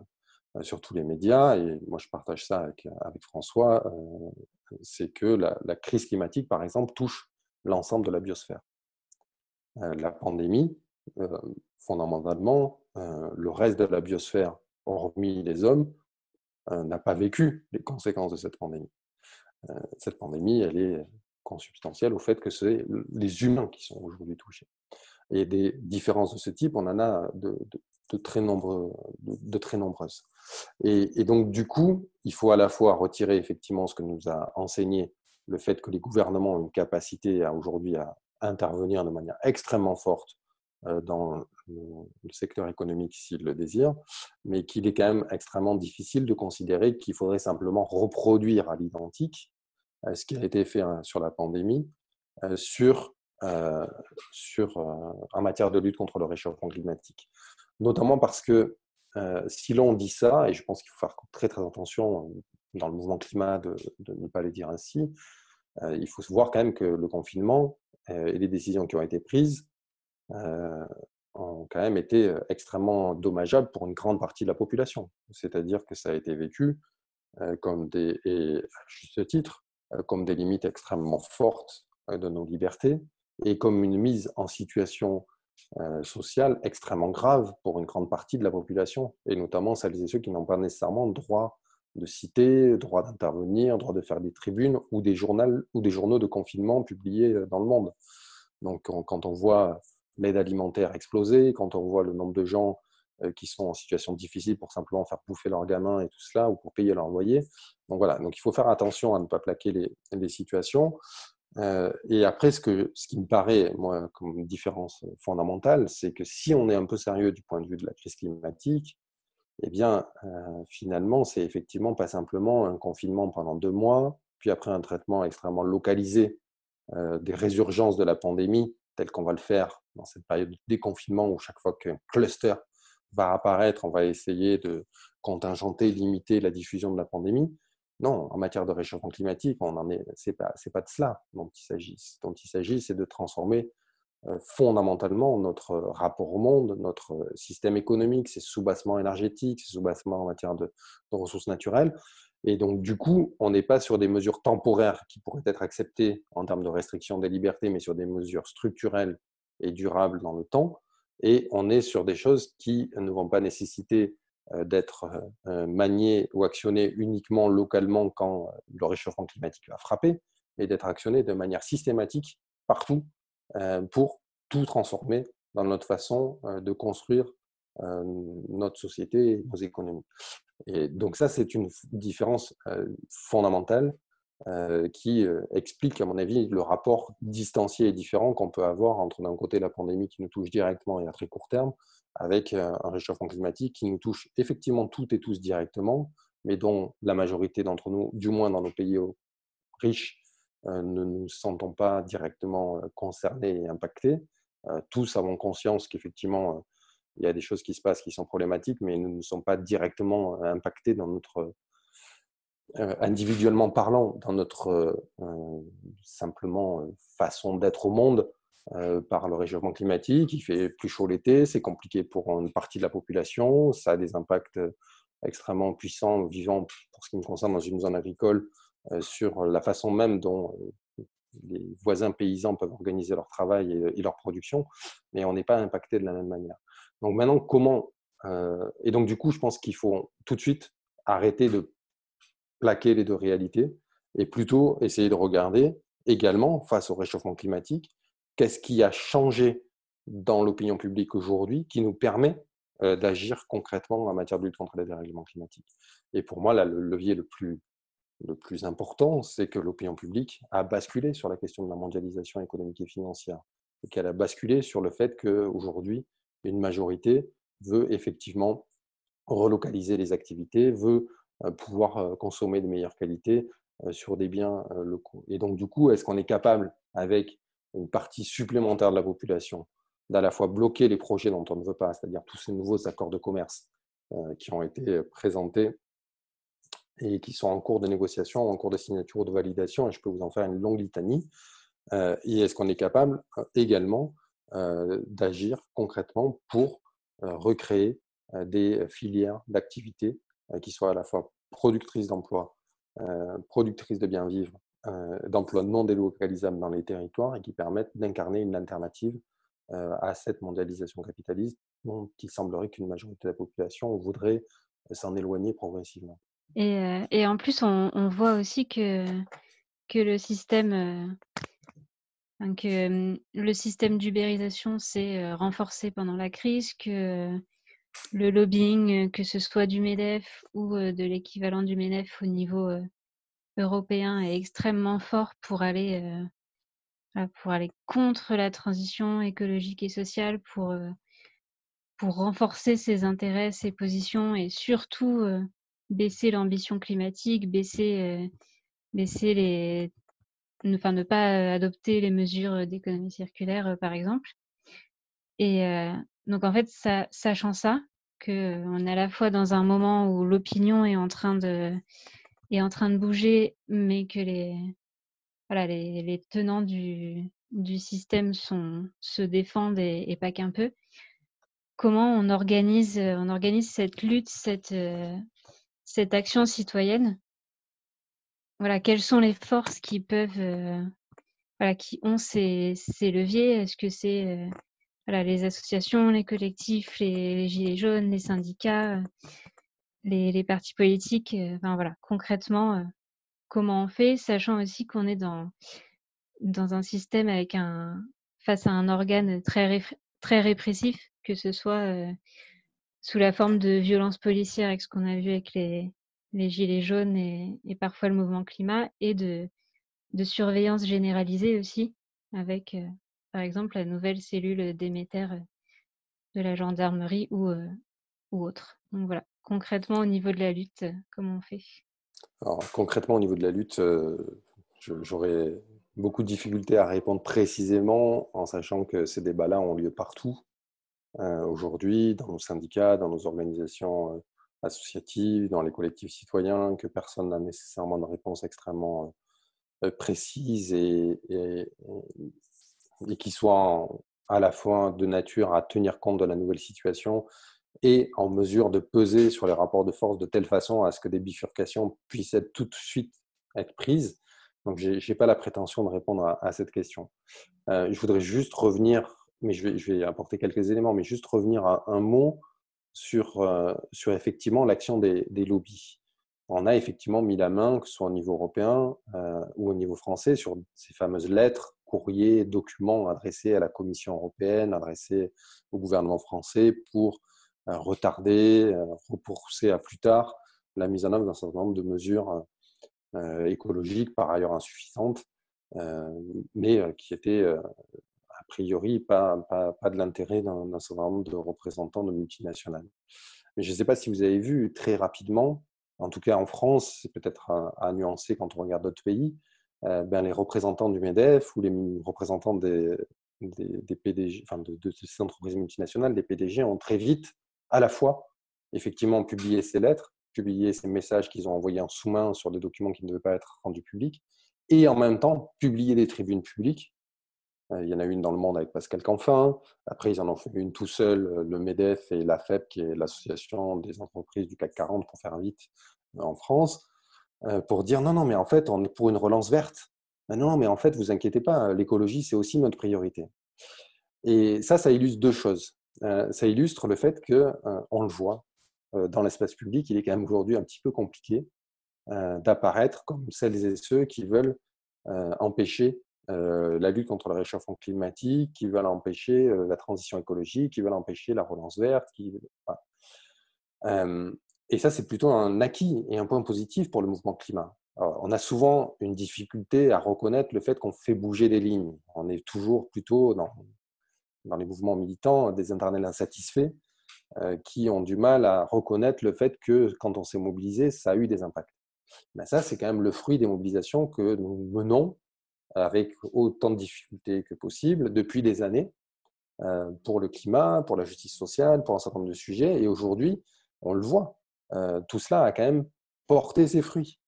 sur tous les médias. Et moi, je partage ça avec, François. C'est que la, crise climatique, par exemple, touche l'ensemble de la biosphère. La pandémie, fondamentalement, le reste de la biosphère, hormis les hommes, n'a pas vécu les conséquences de cette pandémie. Cette pandémie, elle est consubstantielle au fait que c'est les humains qui sont aujourd'hui touchés. Et des différences de ce type, on en a de, très, nombreuses. Et, donc, du coup, il faut à la fois retirer effectivement ce que nous a enseigné le fait que les gouvernements ont une capacité aujourd'hui à intervenir de manière extrêmement forte dans le secteur économique s'ils le désirent, mais qu'il est quand même extrêmement difficile de considérer qu'il faudrait simplement reproduire à l'identique ce qui a été fait hein, sur la pandémie sur euh, sur, euh, en matière de lutte contre le réchauffement climatique. Notamment parce que euh, si l'on dit ça, et je pense qu'il faut faire très très attention dans le mouvement climat de, ne pas le dire ainsi, il faut voir quand même que le confinement et les décisions qui ont été prises ont quand même été extrêmement dommageables pour une grande partie de la population. C'est-à-dire que ça a été vécu comme des, à juste titre, comme des limites extrêmement fortes de nos libertés, et comme une mise en situation sociale extrêmement grave pour une grande partie de la population, et notamment celles et ceux qui n'ont pas nécessairement droit de citer, droit d'intervenir, droit de faire des tribunes ou des, journaux, ou des journaux de confinement publiés dans le monde. Donc quand on voit l'aide alimentaire exploser, quand on voit le nombre de gens qui sont en situation difficile pour simplement faire bouffer leurs gamins et tout cela, ou pour payer leur loyer. Donc voilà, donc il faut faire attention à ne pas plaquer les, les situations. Euh, et après, ce, que, ce qui me paraît, moi, comme différence fondamentale, c'est que si on est un peu sérieux du point de vue de la crise climatique, eh bien, euh, finalement, c'est effectivement pas simplement un confinement pendant deux mois, puis après un traitement extrêmement localisé euh, des résurgences de la pandémie, tel qu'on va le faire dans cette période de déconfinement où chaque fois qu'un cluster va apparaître, on va essayer de contingenter, limiter la diffusion de la pandémie. Non, en matière de réchauffement climatique, on en est, pas, pas de cela dont il s'agit. dont il s'agit, c'est de transformer euh, fondamentalement notre rapport au monde, notre système économique, ses sous-bassements énergétiques, ses sous-bassements en matière de, ressources naturelles. Et donc, du coup, on n'est pas sur des mesures temporaires qui pourraient être acceptées en termes de restriction des libertés, mais sur des mesures structurelles et durables dans le temps. Et on est sur des choses qui ne vont pas nécessiter euh, d'être euh, euh, manié ou actionné uniquement localement quand le réchauffement climatique va frapper, mais d'être actionné de manière systématique partout pour tout transformer dans notre façon de construire notre société et nos économies. Et donc ça, c'est une différence fondamentale qui explique, à mon avis, le rapport distancié et différent qu'on peut avoir entre d'un côté la pandémie qui nous touche directement et à très court terme, avec euh, un réchauffement climatique qui nous touche effectivement toutes et tous directement, mais dont la majorité d'entre nous, du moins dans nos pays riches, euh, ne nous sentons pas directement euh, concernés et impactés. Tous avons conscience qu'effectivement, il y a des choses qui se passent qui sont problématiques, mais nous ne sommes pas directement impactés dans notre individuellement parlant, dans notre simplement façon d'être au monde, euh, par le réchauffement climatique. Il fait plus chaud l'été, c'est compliqué pour une partie de la population, ça a des impacts euh, extrêmement puissants, vivants pour ce qui me concerne dans une zone agricole, euh, sur la façon même dont les, voisins paysans peuvent organiser leur travail et, leur production, mais on n'est pas impacté de la même manière. Donc maintenant, comment Et donc du coup, je pense qu'il faut tout de suite arrêter de plaquer les deux réalités et plutôt essayer de regarder également face au réchauffement climatique, qu'est-ce qui a changé dans l'opinion publique aujourd'hui qui nous permet d'agir concrètement en matière de lutte contre les dérèglements climatiques. Et pour moi, là, le levier le plus, le plus important, c'est que l'opinion publique a basculé sur la question de la mondialisation économique et financière, et qu'elle a basculé sur le fait qu'aujourd'hui, une majorité veut effectivement relocaliser les activités, veut pouvoir consommer de meilleure qualité sur des biens locaux. Et donc, du coup, est-ce qu'on est capable, avec une partie supplémentaire de la population, d'à la fois bloquer les projets dont on ne veut pas, c'est-à-dire tous ces nouveaux accords de commerce qui ont été présentés et qui sont en cours de négociation, en cours de signature ou de validation, et je peux vous en faire une longue litanie. et est-ce qu'on est capable également d'agir concrètement pour recréer des filières d'activité qui soient à la fois productrices d'emplois, productrices de bien vivre, d'emplois non délocalisables dans les territoires et qui permettent d'incarner une alternative à cette mondialisation capitaliste dont il semblerait qu'une majorité de la population voudrait s'en éloigner progressivement. Et, et, en plus, on, on, voit aussi que, que le système, que le système d'ubérisation s'est renforcé pendant la crise, que le lobbying, que ce soit du MEDEF ou de l'équivalent du MEDEF au niveau européen, est extrêmement fort pour aller, pour aller contre la transition écologique et sociale, pour, pour renforcer ses intérêts, ses positions et surtout baisser l'ambition climatique, baisser, baisser les, enfin ne pas adopter les mesures d'économie circulaire, par exemple. Et donc en fait, sachant ça, qu'on est à la fois dans un moment où l'opinion est en train de est en train de bouger, mais que les voilà les, tenants du, du système se défendent et, pas qu'un peu. Comment on organise on organise cette lutte, cette cette action citoyenne? Voilà, quelles sont les forces qui peuvent voilà, qui ont ces, ces leviers? Est-ce que c'est voilà, les associations, les collectifs, les, gilets jaunes, les syndicats, les, les partis politiques. Euh, enfin voilà, concrètement, euh, comment on fait, sachant aussi qu'on est dans dans un système avec un face à un organe très très répressif, que ce soit euh, sous la forme de violence policière, avec ce qu'on a vu avec les, les gilets jaunes et, et, parfois le mouvement climat, et de, de surveillance généralisée aussi, avec par exemple la nouvelle cellule d'émetteurs euh, de la gendarmerie ou, euh, ou autre. Donc voilà, concrètement au niveau de la lutte, euh, comment on fait? Alors concrètement au niveau de la lutte, j'aurais beaucoup de difficultés à répondre précisément en sachant que ces débats-là ont lieu partout aujourd'hui, dans nos syndicats, dans nos organisations associatives, dans les collectifs citoyens, que personne n'a nécessairement de réponse extrêmement précise et, et qui soit à la fois de nature à tenir compte de la nouvelle situation et en mesure de peser sur les rapports de force de telle façon à ce que des bifurcations puissent être tout de suite être prises. Donc, je n'ai pas la prétention de répondre à, cette question. Euh, je voudrais juste revenir, mais je vais, apporter quelques éléments, mais juste revenir à un mot sur, euh, sur effectivement l'action des, des, lobbies. On a effectivement mis la main, que ce soit au niveau européen euh, ou au niveau français, sur ces fameuses lettres courriers, documents adressés à la Commission européenne, adressés au gouvernement français pour euh, retarder, euh, repousser à plus tard la mise en œuvre d'un certain nombre de mesures euh, écologiques, par ailleurs insuffisantes, mais qui étaient a priori pas, de l'intérêt d'un certain nombre de représentants de multinationales. Mais je ne sais pas si vous avez vu très rapidement, en tout cas en France, c'est peut-être à, nuancer quand on regarde d'autres pays, ben, les représentants du MEDEF ou les représentants des, PDG, enfin de, ces entreprises multinationales, des PDG, ont très vite à la fois effectivement publié ces lettres, publié ces messages qu'ils ont envoyés en sous-main sur des documents qui ne devaient pas être rendus publics, et en même temps publié des tribunes publiques. Euh, il y en a une dans le monde avec Pascal Canfin. Après, ils en ont fait une tout seul, euh, le MEDEF et l'AFEP, qui est l'association des entreprises du CAC 40, pour faire vite, en France. Euh, pour dire non, non, mais en fait, on est pour une relance verte. Ben non, mais en fait, vous inquiétez pas, l'écologie, c'est aussi notre priorité. Et ça, ça illustre deux choses. Euh, ça illustre le fait que, euh, on le voit, euh, dans l'espace public, il est quand même aujourd'hui un petit peu compliqué d'apparaître comme celles et ceux qui veulent empêcher la lutte contre le réchauffement climatique, qui veulent empêcher la transition écologique, qui veulent empêcher la relance verte. Qui... et ça, c'est plutôt un acquis et un point positif pour le mouvement climat. on a souvent une difficulté à reconnaître le fait qu'on fait bouger des lignes. On est toujours plutôt dans, les mouvements militants des internels insatisfaits euh, qui ont du mal à reconnaître le fait que quand on s'est mobilisé, ça a eu des impacts. Mais ça, c'est quand même le fruit des mobilisations que nous menons avec autant de difficultés que possible depuis des années euh, pour le climat, pour la justice sociale, pour un certain nombre de sujets. Et aujourd'hui, on le voit, tout cela a quand même porté ses fruits.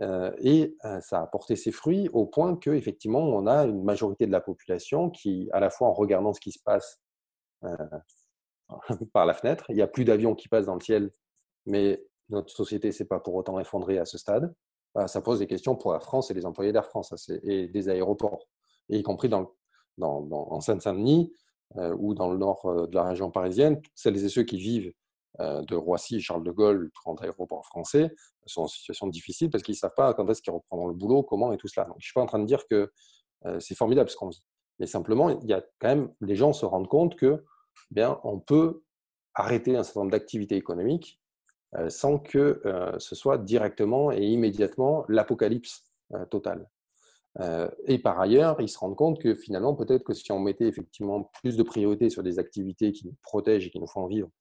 Et ça a porté ses fruits au point qu'effectivement, on a une majorité de la population qui, à la fois en regardant ce qui se passe par la fenêtre, il n'y a plus d'avions qui passent dans le ciel, mais notre société ne s'est pas pour autant effondrée à ce stade. Bah, ça pose des questions pour la France et les employés d'Air France et des aéroports, y compris dans, en Seine-Saint-Denis ou dans le nord de la région parisienne, celles et ceux qui vivent de Roissy, Charles de Gaulle, 30 aéroports français, sont en situation difficile parce qu'ils ne savent pas quand est-ce qu'ils reprendront le boulot, comment et tout cela. Donc, je ne suis pas en train de dire que euh, c'est formidable ce qu'on vit. Mais simplement, il y a quand même, les gens se rendent compte que eh bien, on peut arrêter un certain nombre d'activités économiques euh, sans que ce soit directement et immédiatement l'apocalypse totale. et par ailleurs, ils se rendent compte que finalement, peut-être que si on mettait effectivement plus de priorité sur des activités qui nous protègent et qui nous font vivre euh,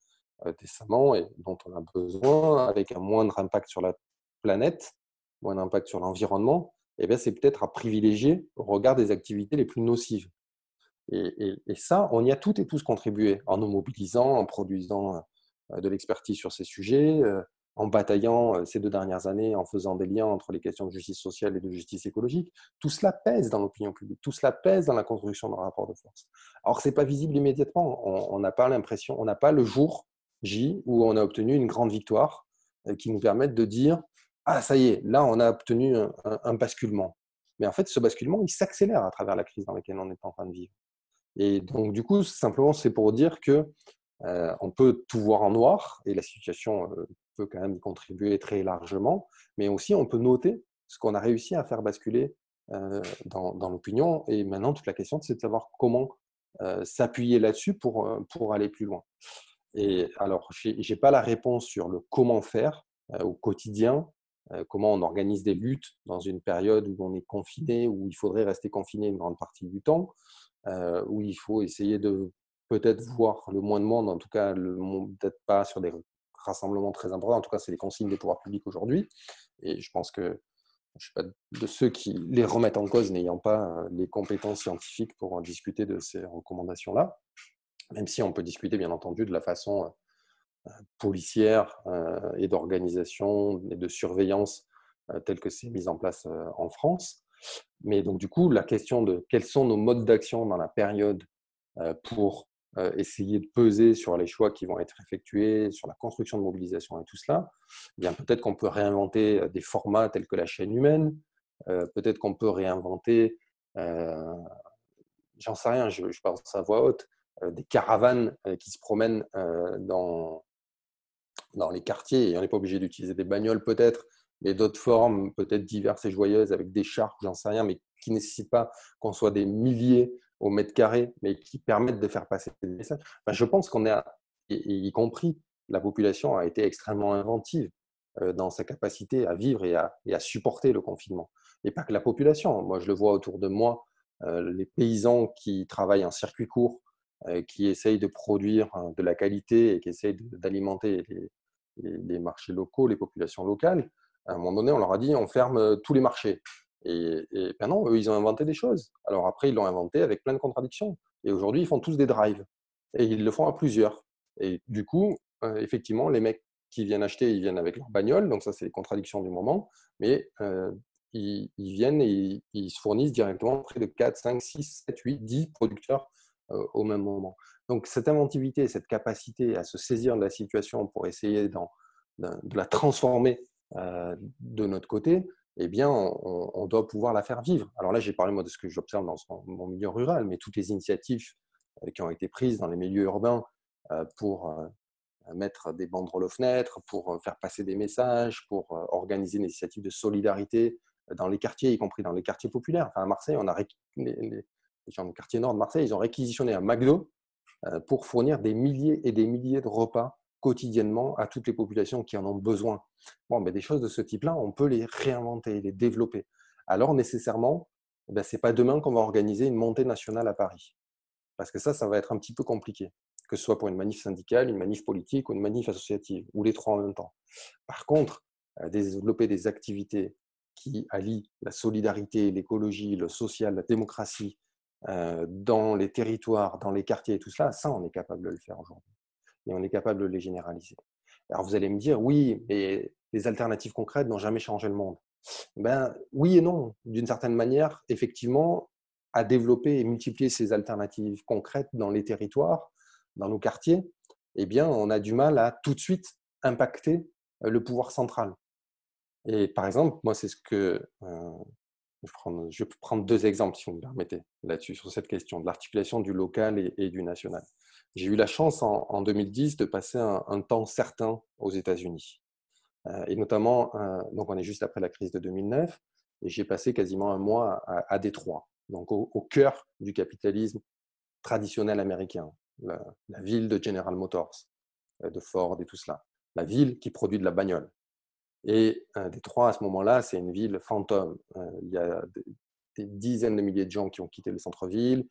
décemment et dont on a besoin, avec un moindre impact sur la planète, moins d'impact sur l'environnement, eh c'est peut-être à privilégier au regard des activités les plus nocives. Et, ça, on y a toutes et tous contribué en nous mobilisant, en produisant euh, de l'expertise sur ces sujets, euh, en bataillant ces deux dernières années, en faisant des liens entre les questions de justice sociale et de justice écologique. Tout cela pèse dans l'opinion publique, tout cela pèse dans la construction de rapports de force. Alors, ce n'est pas visible immédiatement. On n'a pas l'impression, on n'a pas le jour J, où on a obtenu une grande victoire euh, qui nous permet de dire Ah, ça y est, là, on a obtenu un, basculement. Mais en fait, ce basculement, il s'accélère à travers la crise dans laquelle on est en train de vivre. Et donc, du coup, simplement, c'est pour dire que euh, on peut tout voir en noir, et la situation euh, peut quand même y contribuer très largement, mais aussi on peut noter ce qu'on a réussi à faire basculer dans, dans l'opinion. Et maintenant, toute la question, c'est de savoir comment s'appuyer là-dessus pour, pour aller plus loin. Et alors, je n'ai pas la réponse sur le comment faire euh, au quotidien, euh, comment on organise des luttes dans une période où on est confiné, où il faudrait rester confiné une grande partie du temps, euh, où il faut essayer de peut-être voir le moins de monde, en tout cas, peut-être pas sur des rassemblements très importants, en tout cas, c'est les consignes des pouvoirs publics aujourd'hui. Et je pense que je ne suis pas de ceux qui les remettent en cause n'ayant pas les compétences scientifiques pour discuter de ces recommandations-là même si on peut discuter bien entendu de la façon euh, policière euh, et d'organisation et de surveillance euh, telle que c'est mise en place en France. Mais donc du coup, la question de quels sont nos modes d'action dans la période pour essayer de peser sur les choix qui vont être effectués, sur la construction de mobilisation et tout cela, eh bien peut-être qu'on peut réinventer des formats tels que la chaîne humaine, peut-être qu'on peut réinventer, j'en sais rien, je, je pense à voix haute, euh, des caravanes euh, qui se promènent euh, dans, dans les quartiers. Et on n'est pas obligé d'utiliser des bagnoles peut-être, mais d'autres formes peut-être diverses et joyeuses avec des chars, j'en sais rien, mais qui ne nécessitent pas qu'on soit des milliers au mètre carré, mais qui permettent de faire passer des messages. je pense qu'on a, y, compris la population, a été extrêmement inventive dans sa capacité à vivre et à, et à, supporter le confinement. Et pas que la population. Moi, je le vois autour de moi, les paysans qui travaillent en circuit court, euh, qui essayent de produire hein, de la qualité et qui essayent d'alimenter les, marchés locaux, les populations locales, à un moment donné, on leur a dit on ferme euh, tous les marchés. Et, et ben non, eux, ils ont inventé des choses. Alors après, ils l'ont inventé avec plein de contradictions. Et aujourd'hui, ils font tous des drives. Et ils le font à plusieurs. Et du coup, euh, effectivement, les mecs qui viennent acheter, ils viennent avec leur bagnole. Donc ça, c'est les contradictions du moment. Mais ils, ils, viennent et ils, se fournissent directement près de 4, 5, 6, 7, 8, 10 producteurs euh, au même moment. Donc cette inventivité, cette capacité à se saisir de la situation pour essayer de la transformer euh, de notre côté, eh bien, on, doit pouvoir la faire vivre. Alors là, j'ai parlé moi de ce que j'observe dans mon milieu rural, mais toutes les initiatives euh, qui ont été prises dans les milieux urbains euh, pour euh, mettre des banderoles aux fenêtres, pour faire passer des messages, pour organiser des initiatives de solidarité dans les quartiers, y compris dans les quartiers populaires. Enfin, à Marseille, on a les, gens du quartier nord de Marseille, ils ont réquisitionné un McDo pour fournir des milliers et des milliers de repas quotidiennement à toutes les populations qui en ont besoin. Bon, mais des choses de ce type-là, on peut les réinventer, les développer. Alors nécessairement, ben, ce n'est pas demain qu'on va organiser une montée nationale à Paris. Parce que ça, ça va être un petit peu compliqué, que ce soit pour une manif syndicale, une manif politique ou une manif associative, ou les trois en même temps. Par contre, euh, développer des activités qui allient la solidarité, l'écologie, le social, la démocratie euh, dans les territoires, dans les quartiers et tout cela, ça, on est capable de le faire aujourd'hui et on est capable de les généraliser. Alors vous allez me dire, oui, mais les alternatives concrètes n'ont jamais changé le monde. Ben, oui et non. D'une certaine manière, effectivement, à développer et multiplier ces alternatives concrètes dans les territoires, dans nos quartiers, eh bien, on a du mal à tout de suite impacter euh, le pouvoir central. Et par exemple, moi, c'est ce que. Euh, je, vais prendre deux exemples, si vous me permettez, là-dessus, sur cette question de l'articulation du local et du national. J'ai eu la chance en, 2010 de passer un, temps certain aux États-Unis. Euh, et notamment, euh, donc on est juste après la crise de 2009, et j'ai passé quasiment un mois à, Détroit, donc au, cœur du capitalisme traditionnel américain, la, ville de General Motors, euh, de Ford et tout cela, la ville qui produit de la bagnole. Et Détroit, à ce moment-là, c'est une ville fantôme. il y a des, dizaines de milliers de gens qui ont quitté le centre-ville,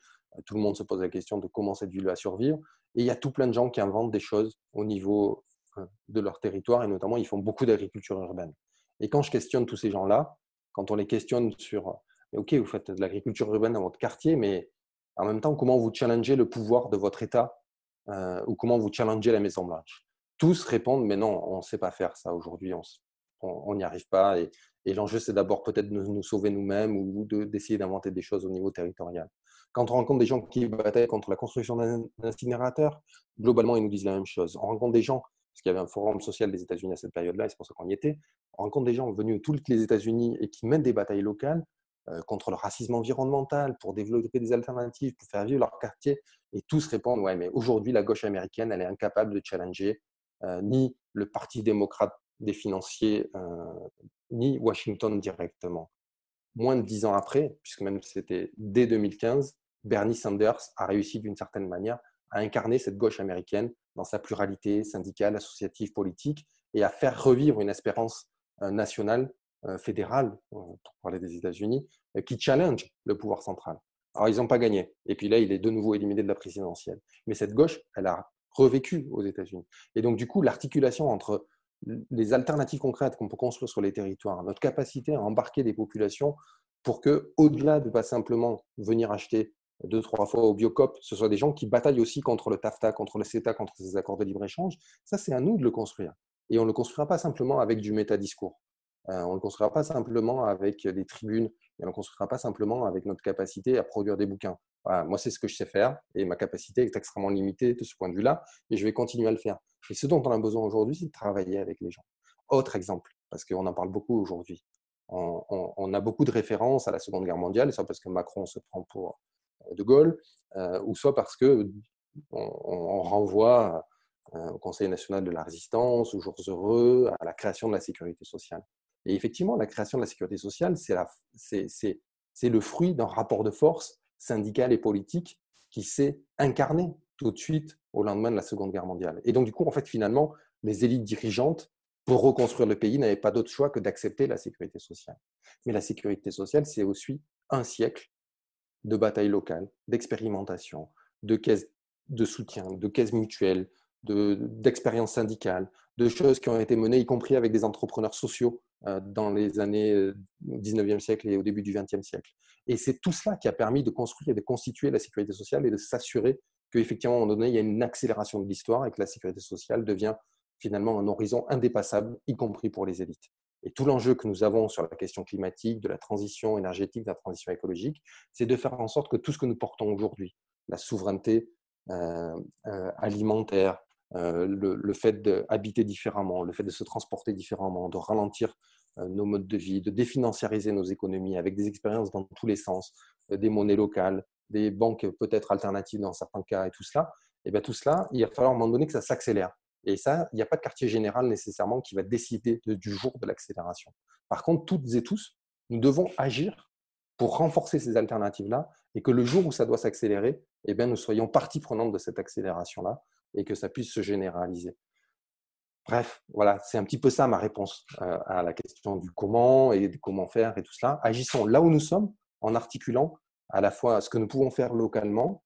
tout le monde se pose la question de comment cette ville va survivre. Et il y a tout plein de gens qui inventent des choses au niveau euh, de leur territoire et notamment ils font beaucoup d'agriculture urbaine. Et quand je questionne tous ces gens-là, quand on les questionne sur OK, vous faites de l'agriculture urbaine dans votre quartier, mais en même temps, comment vous challengez le pouvoir de votre État euh, ou comment vous challengez la Maison Blanche? Tous répondent mais non, on ne sait pas faire ça aujourd'hui, n'y arrive pas. Et, l'enjeu, c'est d'abord peut-être de nous sauver nous-mêmes ou d'essayer d'inventer des choses au niveau territorial. Quand on rencontre des gens qui bataillent contre la construction d'un incinérateur, globalement, ils nous disent la même chose. On rencontre des gens, parce qu'il y avait un forum social des États-Unis à cette période-là, et c'est pour ça qu'on y était, on rencontre des gens venus de tous les États-Unis et qui mènent des batailles locales euh, contre le racisme environnemental, pour développer des alternatives, pour faire vivre leur quartier, et tous répondent, ouais, mais aujourd'hui, la gauche américaine, elle est incapable de challenger euh, ni le Parti démocrate des financiers, ni Washington directement. Moins de dix ans après, puisque même c'était dès 2015, Bernie Sanders a réussi d'une certaine manière à incarner cette gauche américaine dans sa pluralité syndicale, associative, politique, et à faire revivre une espérance nationale, fédérale, euh, pour parler des États-Unis, qui challenge le pouvoir central. Alors, ils n'ont pas gagné. Et puis là, il est de nouveau éliminé de la présidentielle. Mais cette gauche, elle a revécu aux États-Unis. Et donc, du coup, l'articulation entre les alternatives concrètes qu'on peut construire sur les territoires, notre capacité à embarquer des populations pour que, au-delà de pas simplement venir acheter deux, trois fois au Biocop, ce soit des gens qui bataillent aussi contre le TAFTA, contre le CETA, contre ces accords de libre-échange. Ça, c'est à nous de le construire. Et on ne le construira pas simplement avec du métadiscours. Euh, on ne construira pas simplement avec des tribunes. Et on ne construira pas simplement avec notre capacité à produire des bouquins. moi, c'est ce que je sais faire et ma capacité est extrêmement limitée de ce point de vue-là et je vais continuer à le faire. Et ce dont on a besoin aujourd'hui, c'est de travailler avec les gens. Autre exemple, parce qu'on en parle beaucoup aujourd'hui. On, a beaucoup de références à la Seconde Guerre mondiale, soit parce que Macron se prend pour de Gaulle, euh, ou soit parce que on, renvoie euh, au Conseil national de la résistance, aux jours heureux, à la création de la sécurité sociale. Et effectivement, la création de la sécurité sociale, c'est le fruit d'un rapport de force syndical et politique qui s'est incarné tout de suite au lendemain de la Seconde Guerre mondiale. Et donc, du coup, en fait, finalement, les élites dirigeantes, pour reconstruire le pays, n'avaient pas d'autre choix que d'accepter la sécurité sociale. Mais la sécurité sociale, c'est aussi un siècle de bataille locale, d'expérimentation, de caisses de soutien, de caisses mutuelles, d'expériences syndicales, de choses qui ont été menées, y compris avec des entrepreneurs sociaux euh, dans les années 19e euh, siècle et au début du 20e siècle. Et c'est tout cela qui a permis de construire et de constituer la sécurité sociale et de s'assurer qu'effectivement, à un moment donné, il y a une accélération de l'histoire et que la sécurité sociale devient finalement un horizon indépassable, y compris pour les élites. Et tout l'enjeu que nous avons sur la question climatique, de la transition énergétique, de la transition écologique, c'est de faire en sorte que tout ce que nous portons aujourd'hui, la souveraineté euh, alimentaire, euh, le, fait d'habiter différemment, le fait de se transporter différemment, de ralentir nos modes de vie, de définanciariser nos économies avec des expériences dans tous les sens, des monnaies locales, des banques peut-être alternatives dans certains cas et tout cela, et bien tout cela, il va falloir à un moment donné que ça s'accélère. Et ça, il n'y a pas de quartier général nécessairement qui va décider du jour de l'accélération. Par contre, toutes et tous, nous devons agir pour renforcer ces alternatives-là et que le jour où ça doit s'accélérer, eh bien, nous soyons partie prenante de cette accélération-là et que ça puisse se généraliser. Bref, voilà, c'est un petit peu ça ma réponse euh, à la question du comment et du comment faire et tout cela. Agissons là où nous sommes en articulant à la fois ce que nous pouvons faire localement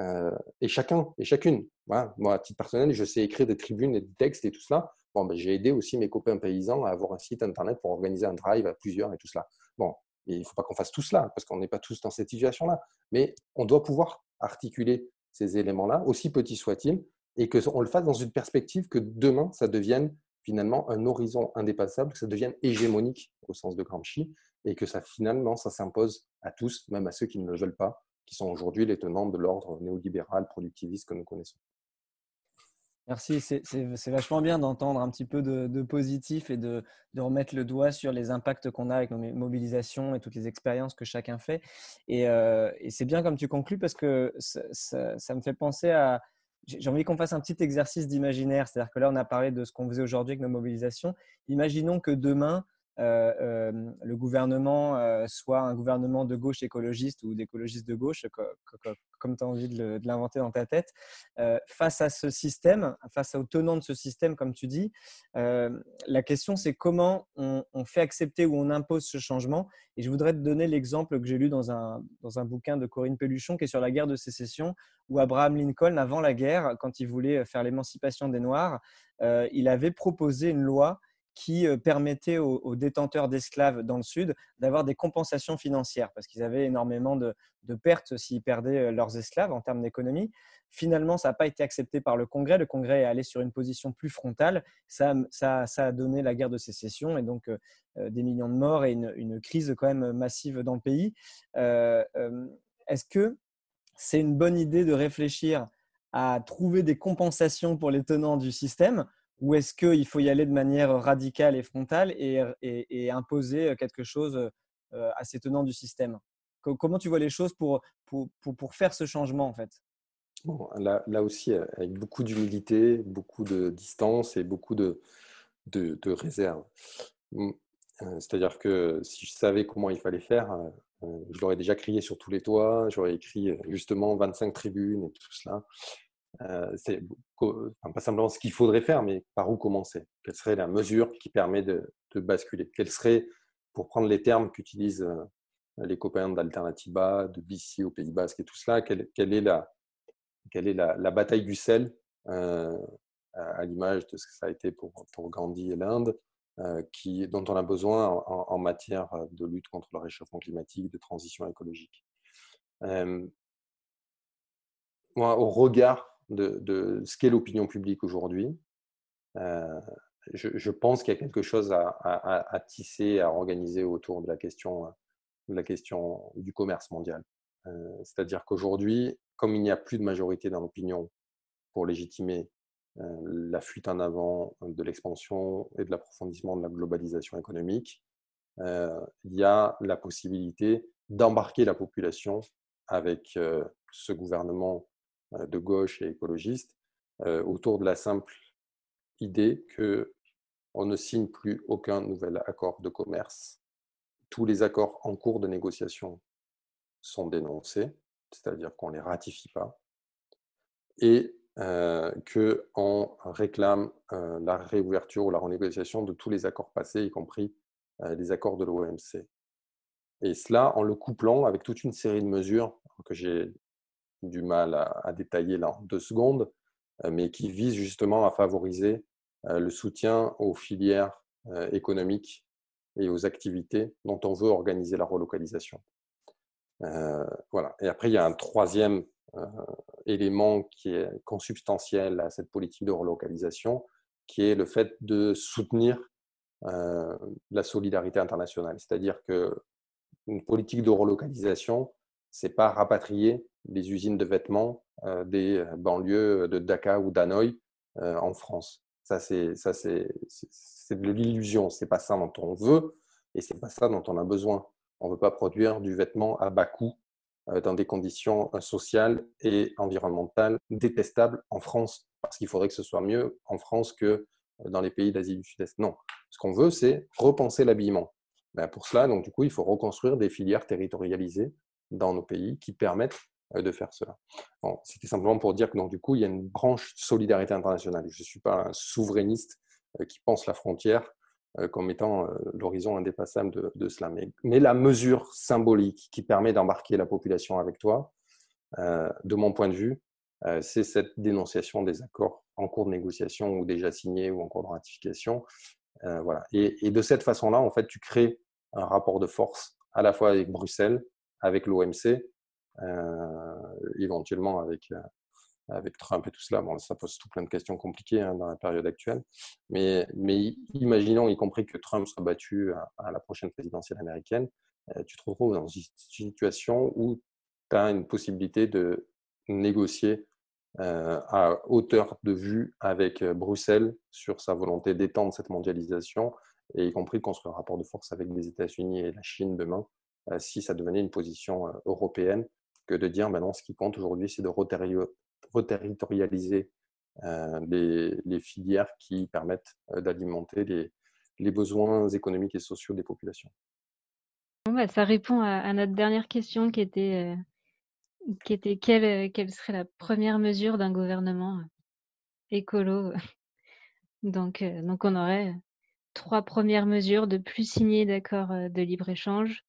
euh, et chacun et chacune. Moi, à titre personnel, je sais écrire des tribunes et des textes et tout cela. Bon, ben, j'ai aidé aussi mes copains paysans à avoir un site internet pour organiser un drive à plusieurs et tout cela. Bon, il ne faut pas qu'on fasse tout cela parce qu'on n'est pas tous dans cette situation-là. Mais on doit pouvoir articuler ces éléments-là, aussi petits soient-ils, et qu'on le fasse dans une perspective que demain, ça devienne finalement un horizon indépassable, que ça devienne hégémonique au sens de Gramsci, et que ça finalement, ça s'impose à tous, même à ceux qui ne le veulent pas, qui sont aujourd'hui les tenants de l'ordre néolibéral productiviste que nous connaissons. Merci, c'est vachement bien d'entendre un petit peu de, positif et de, remettre le doigt sur les impacts qu'on a avec nos mobilisations et toutes les expériences que chacun fait. Et, euh, c'est bien comme tu conclus parce que ça, me fait penser à... J'ai envie qu'on fasse un petit exercice d'imaginaire, c'est-à-dire que là, on a parlé de ce qu'on faisait aujourd'hui avec nos mobilisations. Imaginons que demain, le gouvernement euh, soit un gouvernement de gauche écologiste ou d'écologiste de gauche, comme tu as envie de l'inventer dans ta tête, face à ce système, face au tenant de ce système, comme tu dis, la question c'est comment on, fait accepter ou on impose ce changement. Et je voudrais te donner l'exemple que j'ai lu dans un, dans un bouquin de Corinne Pelluchon qui est sur la guerre de sécession, où Abraham Lincoln, avant la guerre, quand il voulait faire l'émancipation des Noirs, il avait proposé une loi qui euh, permettait aux, détenteurs d'esclaves dans le Sud d'avoir des compensations financières parce qu'ils avaient énormément de, pertes s'ils perdaient euh, leurs esclaves en termes d'économie. Finalement, ça n'a pas été accepté par le Congrès. Le Congrès est allé sur une position plus frontale. Ça, a donné la guerre de sécession et donc euh, des millions de morts et une, crise quand même massive dans le pays. Est-ce que c'est une bonne idée de réfléchir à trouver des compensations pour les tenants du système ou est-ce qu'il faut y aller de manière radicale et frontale et, imposer quelque chose assez tenant du système? Comment tu vois les choses pour, pour, pour, faire ce changement en fait? Là, aussi, avec beaucoup d'humilité, beaucoup de distance et beaucoup de, de, de réserve. Mmh, c'est-à-dire que si je savais comment il fallait faire, je l'aurais déjà crié sur tous les toits, j'aurais écrit justement 25 tribunes et tout cela. Euh, c'est pas simplement ce qu'il faudrait faire, mais par où commencer? Quelle serait la mesure qui permet de, basculer? Quelle serait, pour prendre les termes qu'utilisent euh, les copains d'Alternativa, de BC au Pays Basque et tout cela, quelle, est, la, bataille du sel euh, à l'image de ce que ça a été pour, Gandhi et l'Inde, dont on a besoin en, matière de lutte contre le réchauffement climatique, de transition écologique? moi, au regard de, ce qu'est l'opinion publique aujourd'hui. Euh, je, pense qu'il y a quelque chose à, tisser, à organiser autour de la question, de la question du commerce mondial. Euh, c'est-à-dire qu'aujourd'hui, comme il n'y a plus de majorité dans l'opinion pour légitimer euh, la fuite en avant de l'expansion et de l'approfondissement de la globalisation économique, il y a la possibilité d'embarquer la population avec ce gouvernement de gauche et écologiste euh, autour de la simple idée que on ne signe plus aucun nouvel accord de commerce. Tous les accords en cours de négociation sont dénoncés, c'est-à-dire qu'on ne les ratifie pas, et euh, qu'on réclame euh, la réouverture ou la renégociation de tous les accords passés, y compris les accords de l'OMC. Et cela en le couplant avec toute une série de mesures que j'ai du mal à, détailler là en deux secondes, euh, mais qui vise justement à favoriser euh, le soutien aux filières euh, économiques et aux activités dont on veut organiser la relocalisation. voilà. Et après, il y a un troisième élément qui est consubstantiel à cette politique de relocalisation, qui est le fait de soutenir la solidarité internationale. C'est-à-dire que une politique de relocalisation, c'est pas rapatrier les usines de vêtements euh, des euh, banlieues de Dhaka ou d'Hanoï euh, en France. Ça, c'est c'est de l'illusion. C'est pas ça dont on veut et c'est pas ça dont on a besoin. On ne veut pas produire du vêtement à bas coût dans des conditions sociales et environnementales détestables en France, parce qu'il faudrait que ce soit mieux en France que dans les pays d'Asie du Sud-Est. Non, ce qu'on veut, c'est repenser l'habillement. Ben, pour cela, donc, du coup, il faut reconstruire des filières territorialisées dans nos pays qui permettent euh, de faire cela. C'était simplement pour dire que donc, du coup, il y a une branche solidarité internationale. Je ne suis pas un souverainiste euh, qui pense la frontière euh, comme étant l'horizon indépassable de, de cela. Mais, mais, la mesure symbolique qui permet d'embarquer la population avec toi, de mon point de vue, c'est cette dénonciation des accords en cours de négociation ou déjà signés ou en cours de ratification. voilà. Et, de cette façon-là, en fait, tu crées un rapport de force à la fois avec Bruxelles, avec l'OMC euh, éventuellement avec, euh, avec Trump et tout cela. Bon, ça pose tout plein de questions compliquées hein, dans la période actuelle. Mais, imaginons, y compris que Trump soit battu à, la prochaine présidentielle américaine, euh, tu te retrouves dans une situation où tu as une possibilité de négocier à hauteur de vue avec Bruxelles sur sa volonté d'étendre cette mondialisation y compris de construire un rapport de force avec les États-Unis et la Chine demain, si ça devenait une position européenne que de dire maintenant ce qui compte aujourd'hui, c'est de reterritorialiser euh, les, filières qui permettent euh, d'alimenter les, besoins économiques et sociaux des populations. Bah, ça répond à, notre dernière question qui était, euh, quelle, serait la première mesure d'un gouvernement écolo? Donc, donc on aurait trois premières mesures de plus signer d'accords de libre-échange,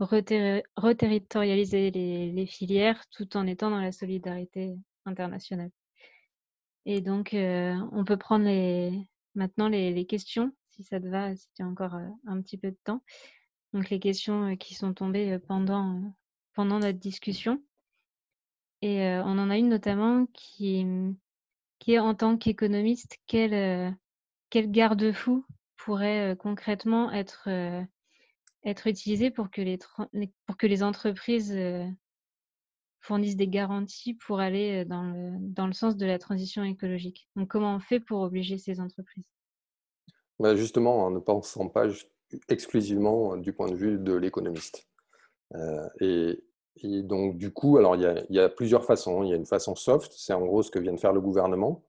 reterritorialiser les, filières tout en étant dans la solidarité internationale. Et donc, euh, on peut prendre les, maintenant les, questions, si ça te va, si tu as encore euh, un petit peu de temps. Donc, les questions euh, qui sont tombées pendant, pendant notre discussion. Et on en a une notamment qui, qui est en tant qu'économiste, quel, quel garde-fou pourrait concrètement être être utilisé pour que les, pour que les entreprises euh, fournissent des garanties pour aller euh, dans le, dans le sens de la transition écologique. Donc, comment on fait pour obliger ces entreprises? Bah, Justement, en ne pensant pas exclusivement du point de vue de l'économiste. Euh, et, donc, du coup, alors il y, a, plusieurs façons. Il y a une façon soft, c'est en gros ce que vient de faire le gouvernement,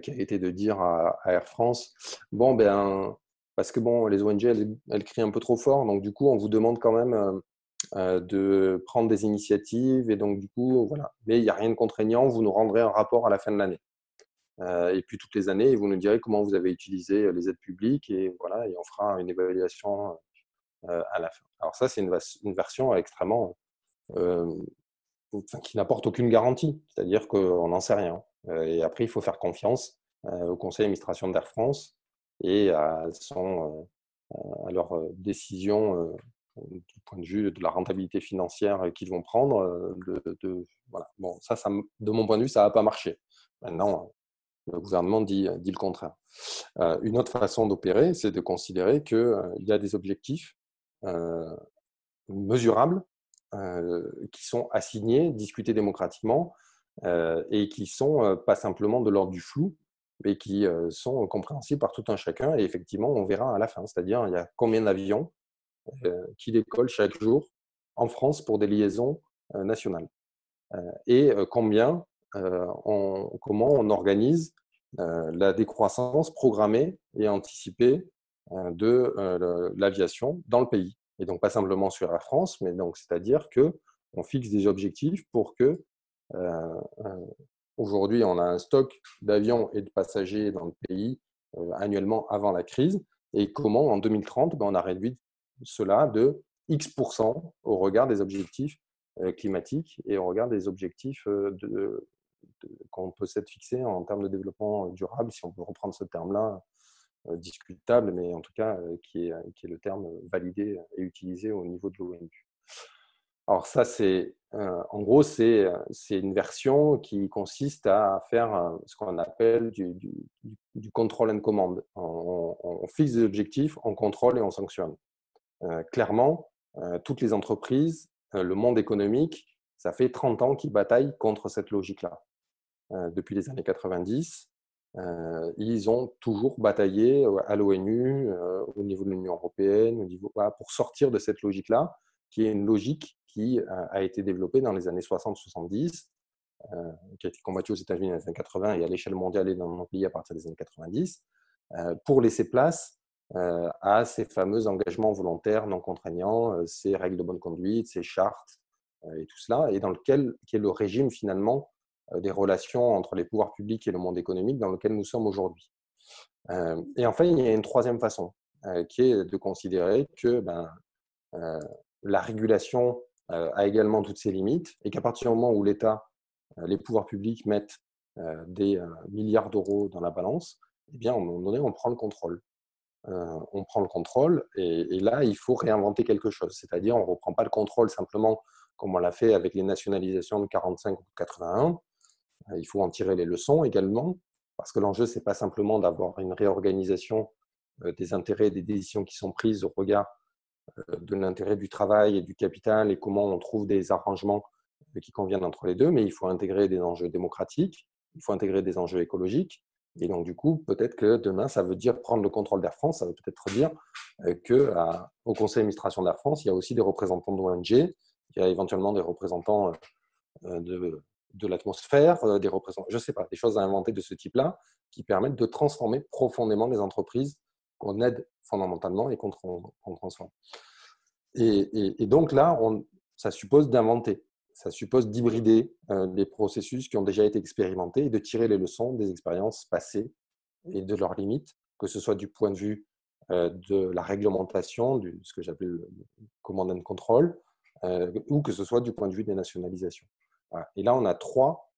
qui a été de dire à Air France bon, ben, parce que bon, les ONG, elles, crient un peu trop fort. Donc, du coup, on vous demande quand même euh, euh, de prendre des initiatives. Et donc, du coup, voilà. Mais il n'y a rien de contraignant. Vous nous rendrez un rapport à la fin de l'année. Euh, et puis, toutes les années, vous nous direz comment vous avez utilisé les aides publiques. Et voilà, et on fera une évaluation à la fin. Alors, ça, c'est une, version extrêmement. qui n'apporte aucune garantie. C'est-à-dire qu'on n'en sait rien. et après, il faut faire confiance au conseil d'administration d'Air France et à, son, à leur décision du point de vue de la rentabilité financière qu'ils vont prendre. De, voilà. bon, ça, de mon point de vue, ça n'a pas marché. Maintenant, le gouvernement dit, dit le contraire. une autre façon d'opérer, c'est de considérer qu'il y a des objectifs mesurables qui sont assignés, discutés démocratiquement et qui sont pas simplement de l'ordre du flou, mais qui sont compréhensibles par tout un chacun. Et effectivement, on verra à la fin, c'est-à-dire il y a combien d'avions qui décollent chaque jour en France pour des liaisons nationales. et combien, on, comment on organise la décroissance programmée et anticipée de l'aviation dans le pays. Et donc pas simplement sur Air France, mais donc c'est-à-dire que on fixe des objectifs pour que Aujourd'hui, on a un stock d'avions et de passagers dans le pays euh, annuellement avant la crise. Et comment, en 2030, ben, on a réduit cela de X% au regard des objectifs euh, climatiques et au regard des objectifs euh, qu'on peut s'être fixés en termes de développement durable, si on peut reprendre ce terme-là, discutable, mais en tout cas qui est le terme validé et utilisé au niveau de l'ONU. Alors ça, c'est euh, en gros, c'est une version qui consiste à faire euh, ce qu'on appelle du, du, control and command. On, fixe des objectifs, on contrôle et on sanctionne. Euh, clairement, toutes les entreprises, le monde économique, ça fait 30 ans qu'ils bataillent contre cette logique-là. depuis les années 90, ils ont toujours bataillé à l'ONU, au niveau de l'Union européenne, au niveau, pour sortir de cette logique-là, qui est une logique qui a été développée dans les années 60-70, qui a été combattue aux États-Unis dans les années 80 et à l'échelle mondiale et dans nos pays à partir des années 90, pour laisser place à ces fameux engagements volontaires non contraignants, ces règles de bonne conduite, ces chartes et tout cela, et dans lequel qui est le régime finalement des relations entre les pouvoirs publics et le monde économique dans lequel nous sommes aujourd'hui. Et enfin, il y a une troisième façon qui est de considérer que ben, la régulation a également toutes ses limites et qu'à partir du moment où l'État, les pouvoirs publics mettent des milliards d'euros dans la balance, eh bien, à un moment donné, on prend le contrôle. on prend le contrôle et, là, il faut réinventer quelque chose. C'est-à-dire, on ne reprend pas le contrôle simplement comme on l'a fait avec les nationalisations de 45 ou 81. Il faut en tirer les leçons également, parce que l'enjeu, ce n'est pas simplement d'avoir une réorganisation des intérêts et des décisions qui sont prises au regard de l'intérêt du travail et du capital et comment on trouve des arrangements qui conviennent entre les deux, mais il faut intégrer des enjeux démocratiques, il faut intégrer des enjeux écologiques. Et donc, du coup, peut-être que demain, ça veut dire prendre le contrôle d'Air France, ça veut peut-être dire qu'au conseil d'administration d'Air France, il y a aussi des représentants d'ONG, il y a éventuellement des représentants de, de l'atmosphère, des représentants, je ne sais pas, des choses à inventer de ce type-là qui permettent de transformer profondément les entreprises qu'on aide fondamentalement et qu'on transforme. Et, donc là, on, ça suppose d'inventer, ça suppose d'hybrider euh, les processus qui ont déjà été expérimentés et de tirer les leçons des expériences passées et de leurs limites, que ce soit du point de vue euh, de la réglementation, du, ce que j'appelle le command and control, euh, ou que ce soit du point de vue des nationalisations. Et là, on a trois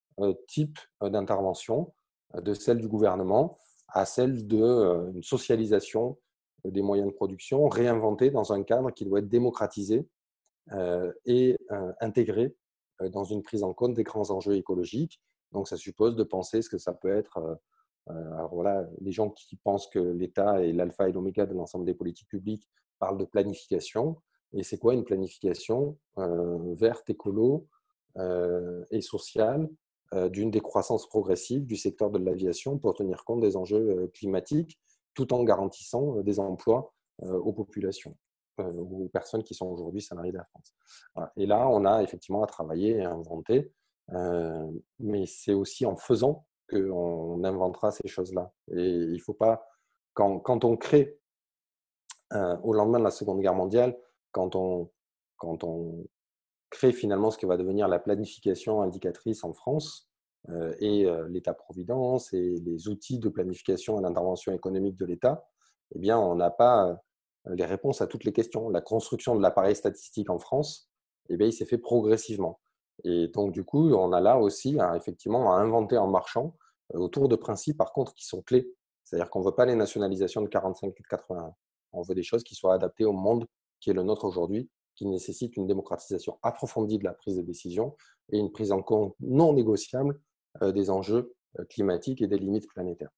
types d'interventions, de celle du gouvernement à celle d'une socialisation des moyens de production, réinventés dans un cadre qui doit être démocratisé et intégré dans une prise en compte des grands enjeux écologiques. Donc, ça suppose de penser ce que ça peut être. alors voilà, les gens qui pensent que l'État est l'alpha et l'oméga de l'ensemble des politiques publiques parlent de planification. Et c'est quoi une planification verte, écolo et sociale d'une décroissance progressive du secteur de l'aviation pour tenir compte des enjeux climatiques tout en garantissant des emplois aux populations, aux personnes qui sont aujourd'hui salariées de la France. Et là, on a effectivement à travailler et à inventer, mais c'est aussi en faisant qu'on inventera ces choses-là. Et il ne faut pas, quand, quand on crée, au lendemain de la Seconde Guerre mondiale, quand on, quand on crée finalement ce qui va devenir la planification indicatrice en France euh, et euh, l'État-providence et les outils de planification et d'intervention économique de l'État, eh bien, on n'a pas euh, les réponses à toutes les questions. La construction de l'appareil statistique en France, eh bien, il s'est fait progressivement. Et donc, du coup, on a là aussi effectivement à inventer en marchant autour de principes, par contre, qui sont clés. C'est-à-dire qu'on ne veut pas les nationalisations de 45 et de 81. On veut des choses qui soient adaptées au monde qui est le nôtre aujourd'hui qui nécessite une démocratisation approfondie de la prise de décision et une prise en compte non négociable euh, des enjeux euh, climatiques et des limites planétaires.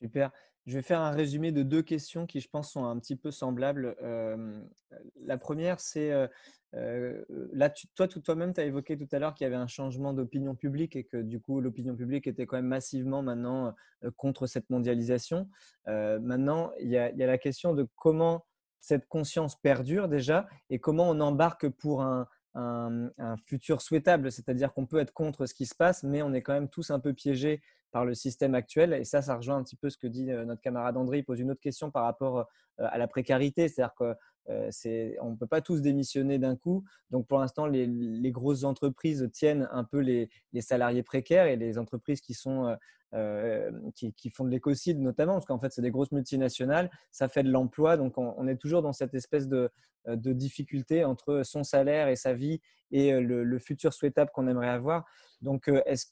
Super. Je vais faire un résumé de deux questions qui, je pense, sont un petit peu semblables. la première, c'est, là, toi, toi-même, tu as évoqué tout à l'heure qu'il y avait un changement d'opinion publique et que, du coup, l'opinion publique était quand même massivement maintenant contre cette mondialisation. maintenant, il y, a, la question de comment cette conscience perdure déjà et comment on embarque pour un, futur souhaitable, c'est-à-dire qu'on peut être contre ce qui se passe, mais on est quand même tous un peu piégés par le système actuel. Et ça, ça rejoint un petit peu ce que dit euh, notre camarade André. Il pose une autre question par rapport euh, à la précarité, c'est-à-dire qu'on ne peut pas tous démissionner d'un coup. Donc pour l'instant, les, grosses entreprises tiennent un peu les, les, salariés précaires et les entreprises qui sont euh, euh, qui, font de l'écocide notamment, parce qu'en fait, c'est des grosses multinationales, ça fait de l'emploi. Donc, on, est toujours dans cette espèce de, euh, de, difficulté entre son salaire et sa vie et euh, le, futur souhaitable qu'on aimerait avoir. Donc, est-ce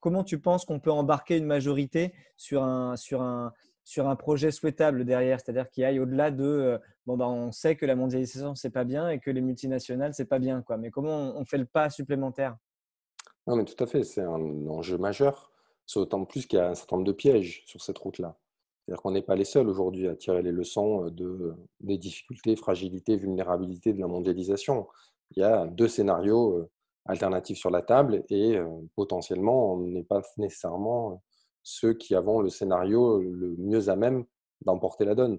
comment tu penses qu'on peut embarquer une majorité sur un, sur un, sur un projet souhaitable derrière, c'est-à-dire qui aille au-delà de bon ben on sait que la mondialisation c'est pas bien et que les multinationales c'est pas bien quoi. Mais comment on, fait le pas supplémentaire? Non mais tout à fait, c'est un enjeu majeur. D'autant plus qu'il y a un certain nombre de pièges sur cette route-là. C'est-à-dire qu'on n'est pas les seuls aujourd'hui à tirer les leçons euh, de, des difficultés, fragilités, vulnérabilités de la mondialisation. Il y a deux scénarios alternatifs sur la table et potentiellement, on n'est pas nécessairement ceux qui avons le scénario le mieux à même d'emporter la donne.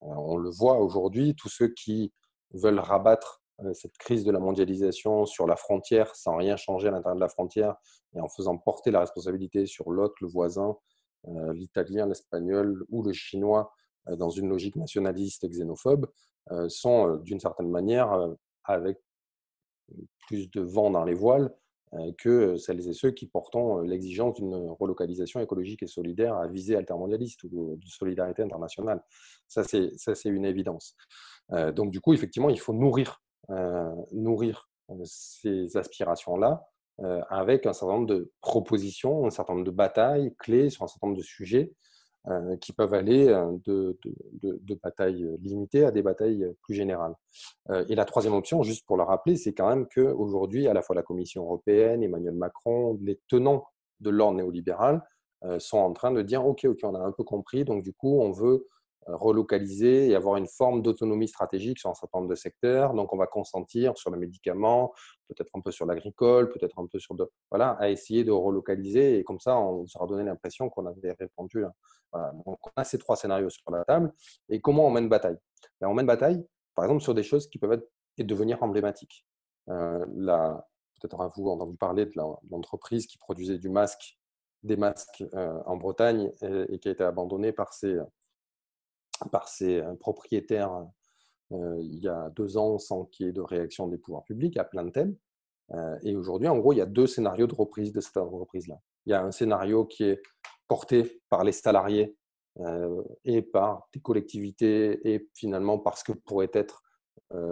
On le voit aujourd'hui, tous ceux qui veulent rabattre cette crise de la mondialisation sur la frontière sans rien changer à l'intérieur de la frontière et en faisant porter la responsabilité sur l'autre, le voisin, l'italien, l'espagnol ou le chinois dans une logique nationaliste xénophobe, sont d'une certaine manière avec plus de vent dans les voiles que celles et ceux qui portent l'exigence d'une relocalisation écologique et solidaire à visée altermondialiste ou de solidarité internationale. Ça, c'est une évidence. Donc, du coup, effectivement, il faut nourrir, nourrir ces aspirations-là avec un certain nombre de propositions, un certain nombre de batailles clés sur un certain nombre de sujets euh, qui peuvent aller euh, de, de, batailles limitées à des batailles plus générales. Euh, et la troisième option, juste pour le rappeler, c'est quand même qu'aujourd'hui, à la fois la Commission européenne, Emmanuel Macron, les tenants de l'ordre néolibéral sont en train de dire, OK, OK, on a un peu compris, donc du coup, on veut relocaliser et avoir une forme d'autonomie stratégique sur un certain nombre de secteurs. Donc, on va consentir sur les médicaments, peut-être un peu sur l'agricole, peut-être un peu sur voilà, à essayer de relocaliser. Et comme ça, on aura donné l'impression qu'on avait répondu. Hein. Donc, on a ces trois scénarios sur la table. Et comment on mène bataille? Ben, On mène bataille, par exemple, sur des choses qui peuvent être et devenir emblématiques. Euh, peut-être avez-vous entendu parler de l'entreprise qui produisait du masque, des masques euh, en Bretagne et, et, qui a été abandonnée par ses par ses euh, propriétaires euh, il y a deux ans sans qu'il y ait de réaction des pouvoirs publics à plein de thèmes. Euh, et aujourd'hui, en gros, il y a deux scénarios de reprise de cette entreprise-là. Il y a un scénario qui est porté par les salariés et par des collectivités et finalement parce que pourraient être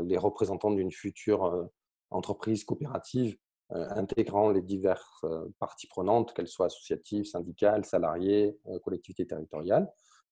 les représentants d'une future entreprise coopérative intégrant les diverses parties prenantes, qu'elles soient associatives, syndicales, salariées, collectivités territoriales.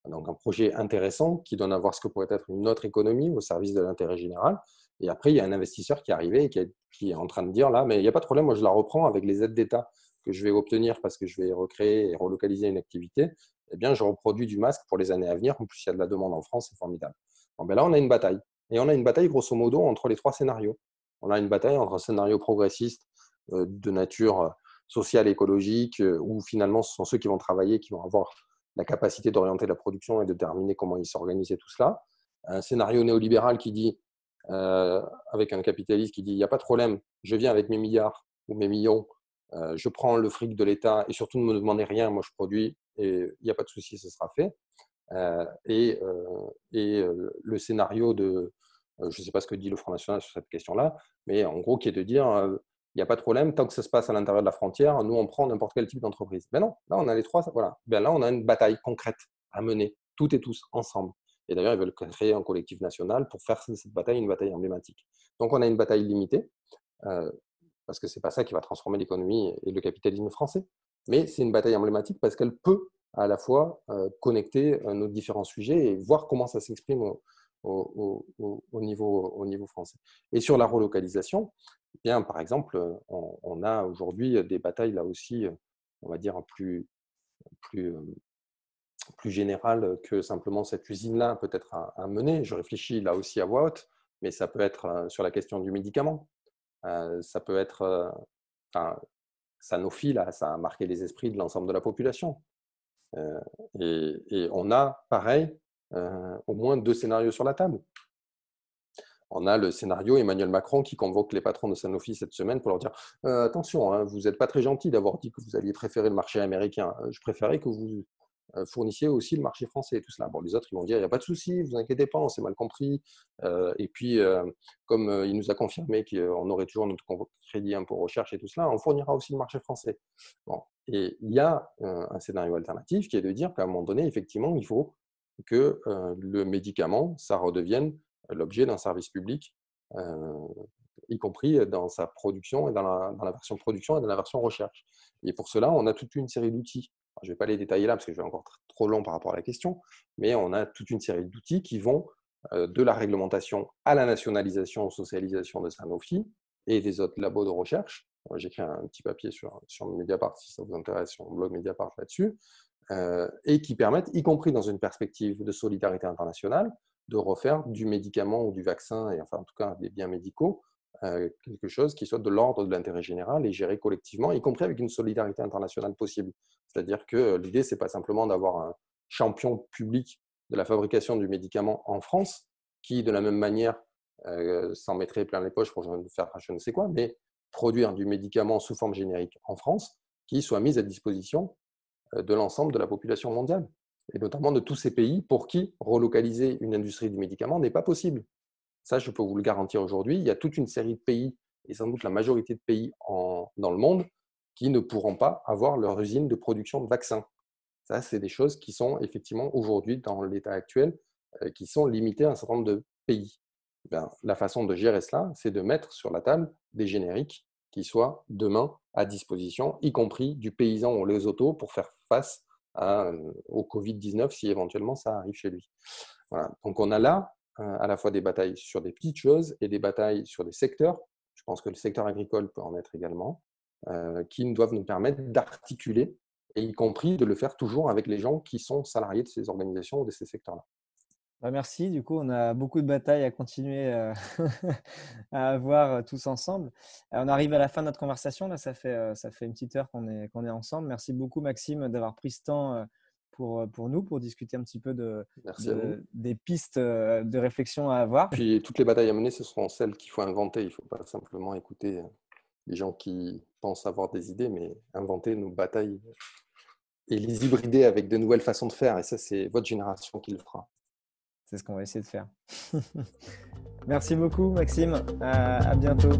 Donc un projet intéressant qui donne à voir ce que pourrait être une autre économie au service de l'intérêt général. Et après, il y a un investisseur qui est arrivé et qui est, en train de dire là, mais il n'y a pas de problème, moi je la reprends avec les aides d'État que je vais obtenir parce que je vais recréer et relocaliser une activité. Eh bien, je reproduis du masque pour les années à venir. En plus, il y a de la demande en France, c'est formidable. Bon, ben là, on a une bataille. Et on a une bataille, grosso modo, entre les trois scénarios. On a une bataille entre un scénario progressiste euh, de nature euh, sociale, écologique, euh, où finalement, ce sont ceux qui vont travailler, qui vont avoir la capacité d'orienter la production et de déterminer comment ils s'organisaient tout cela. Un scénario néolibéral qui dit, euh, avec un capitaliste qui dit, il n'y a pas de problème, je viens avec mes milliards ou mes millions, euh, je prends le fric de l'État et surtout ne me demandez rien, moi je produis et il n'y a pas de souci, ce sera fait. Euh, et, et le scénario de, je ne sais pas ce que dit le Front National sur cette question-là, mais en gros qui est de dire, il n'y a pas de problème, tant que ça se passe à l'intérieur de la frontière, nous, on prend n'importe quel type d'entreprise. Mais non, là, on a les trois, voilà. Ben là, on a une bataille concrète à mener, toutes et tous, ensemble. Et d'ailleurs, ils veulent créer un collectif national pour faire cette bataille une bataille emblématique. Donc, on a une bataille limitée, euh, parce que ce n'est pas ça qui va transformer l'économie et le capitalisme français. Mais c'est une bataille emblématique parce qu'elle peut à la fois euh, connecter euh, nos différents sujets et voir comment ça s'exprime au niveau français. Et sur la relocalisation, bien, par exemple, on, a aujourd'hui des batailles là aussi, on va dire, plus, plus, plus générales que simplement cette usine-là peut-être à, mener. Je réfléchis là aussi à voix haute, mais ça peut être sur la question du médicament. ça peut être, enfin, Sanofi, là, ça a marqué les esprits de l'ensemble de la population. et, on a, pareil, au moins deux scénarios sur la table on a le scénario Emmanuel Macron qui convoque les patrons de Sanofi cette semaine pour leur dire euh, attention, hein, vous n'êtes pas très gentil d'avoir dit que vous alliez préférer le marché américain. Euh, je préférais que vous euh, fournissiez aussi le marché français tout cela. Bon, les autres, ils vont dire il n'y a pas de souci, vous inquiétez pas, on s'est mal compris. et puis, comme il nous a confirmé qu'on aurait toujours notre crédit pour recherche et tout cela, on fournira aussi le marché français. Bon. Et il y a un scénario alternatif qui est de dire qu'à un moment donné, effectivement, il faut que le médicament, ça redevienne l'objet d'un service public, y compris dans sa production et dans la, version production et dans la version recherche. Et pour cela, on a toute une série d'outils. Je ne vais pas les détailler là parce que je vais encore trop long par rapport à la question, mais on a toute une série d'outils qui vont de la réglementation à la nationalisation, socialisation de Sanofi et des autres labos de recherche. J'écris un petit papier sur, sur Mediapart si ça vous intéresse, sur mon blog Mediapart là-dessus, et qui permettent, y compris dans une perspective de solidarité internationale, de refaire du médicament ou du vaccin, et enfin en tout cas des biens médicaux, quelque chose qui soit de l'ordre de l'intérêt général et géré collectivement, y compris avec une solidarité internationale possible. C'est-à-dire que l'idée, ce n'est pas simplement d'avoir un champion public de la fabrication du médicament en France, qui, de la même manière, s'en mettrait plein les poches pour faire je ne sais quoi, mais produire du médicament sous forme générique en France qui soit mis à disposition de l'ensemble de la population mondiale, et notamment de tous ces pays pour qui relocaliser une industrie du médicament n'est pas possible. Ça, je peux vous le garantir aujourd'hui. Il y a toute une série de pays, et sans doute la majorité de pays dans le monde, qui ne pourront pas avoir leur usine de production de vaccins. Ça, c'est des choses qui sont effectivement aujourd'hui, dans l'état actuel, qui sont limitées à un certain nombre de pays. Ben, la façon de gérer cela, c'est de mettre sur la table des génériques qui soient demain à disposition, y compris du paysan ou les autos, pour faire face au Covid-19 si éventuellement ça arrive chez lui. Donc on a là à la fois des batailles sur des petites choses et des batailles sur des secteurs. Je pense que le secteur agricole peut en être également, qui doivent nous permettre d'articuler, et y compris de le faire toujours avec les gens qui sont salariés de ces organisations ou de ces secteurs-là. Bah, merci. Du coup, on a beaucoup de batailles à continuer à avoir tous ensemble. on arrive à la fin de notre conversation. Là, ça fait, ça fait une petite heure qu'on est, qu'on est ensemble. Merci beaucoup, Maxime, d'avoir pris ce temps pour, pour nous, pour discuter un petit peu de, des pistes de réflexion à avoir. Puis toutes les batailles à mener, ce seront celles qu'il faut inventer. Il ne faut pas simplement écouter les gens qui pensent avoir des idées, mais inventer nos batailles et les hybrider avec de nouvelles façons de faire. Et ça, c'est votre génération qui le fera. C'est ce qu'on va essayer de faire. Merci beaucoup, Maxime. à bientôt.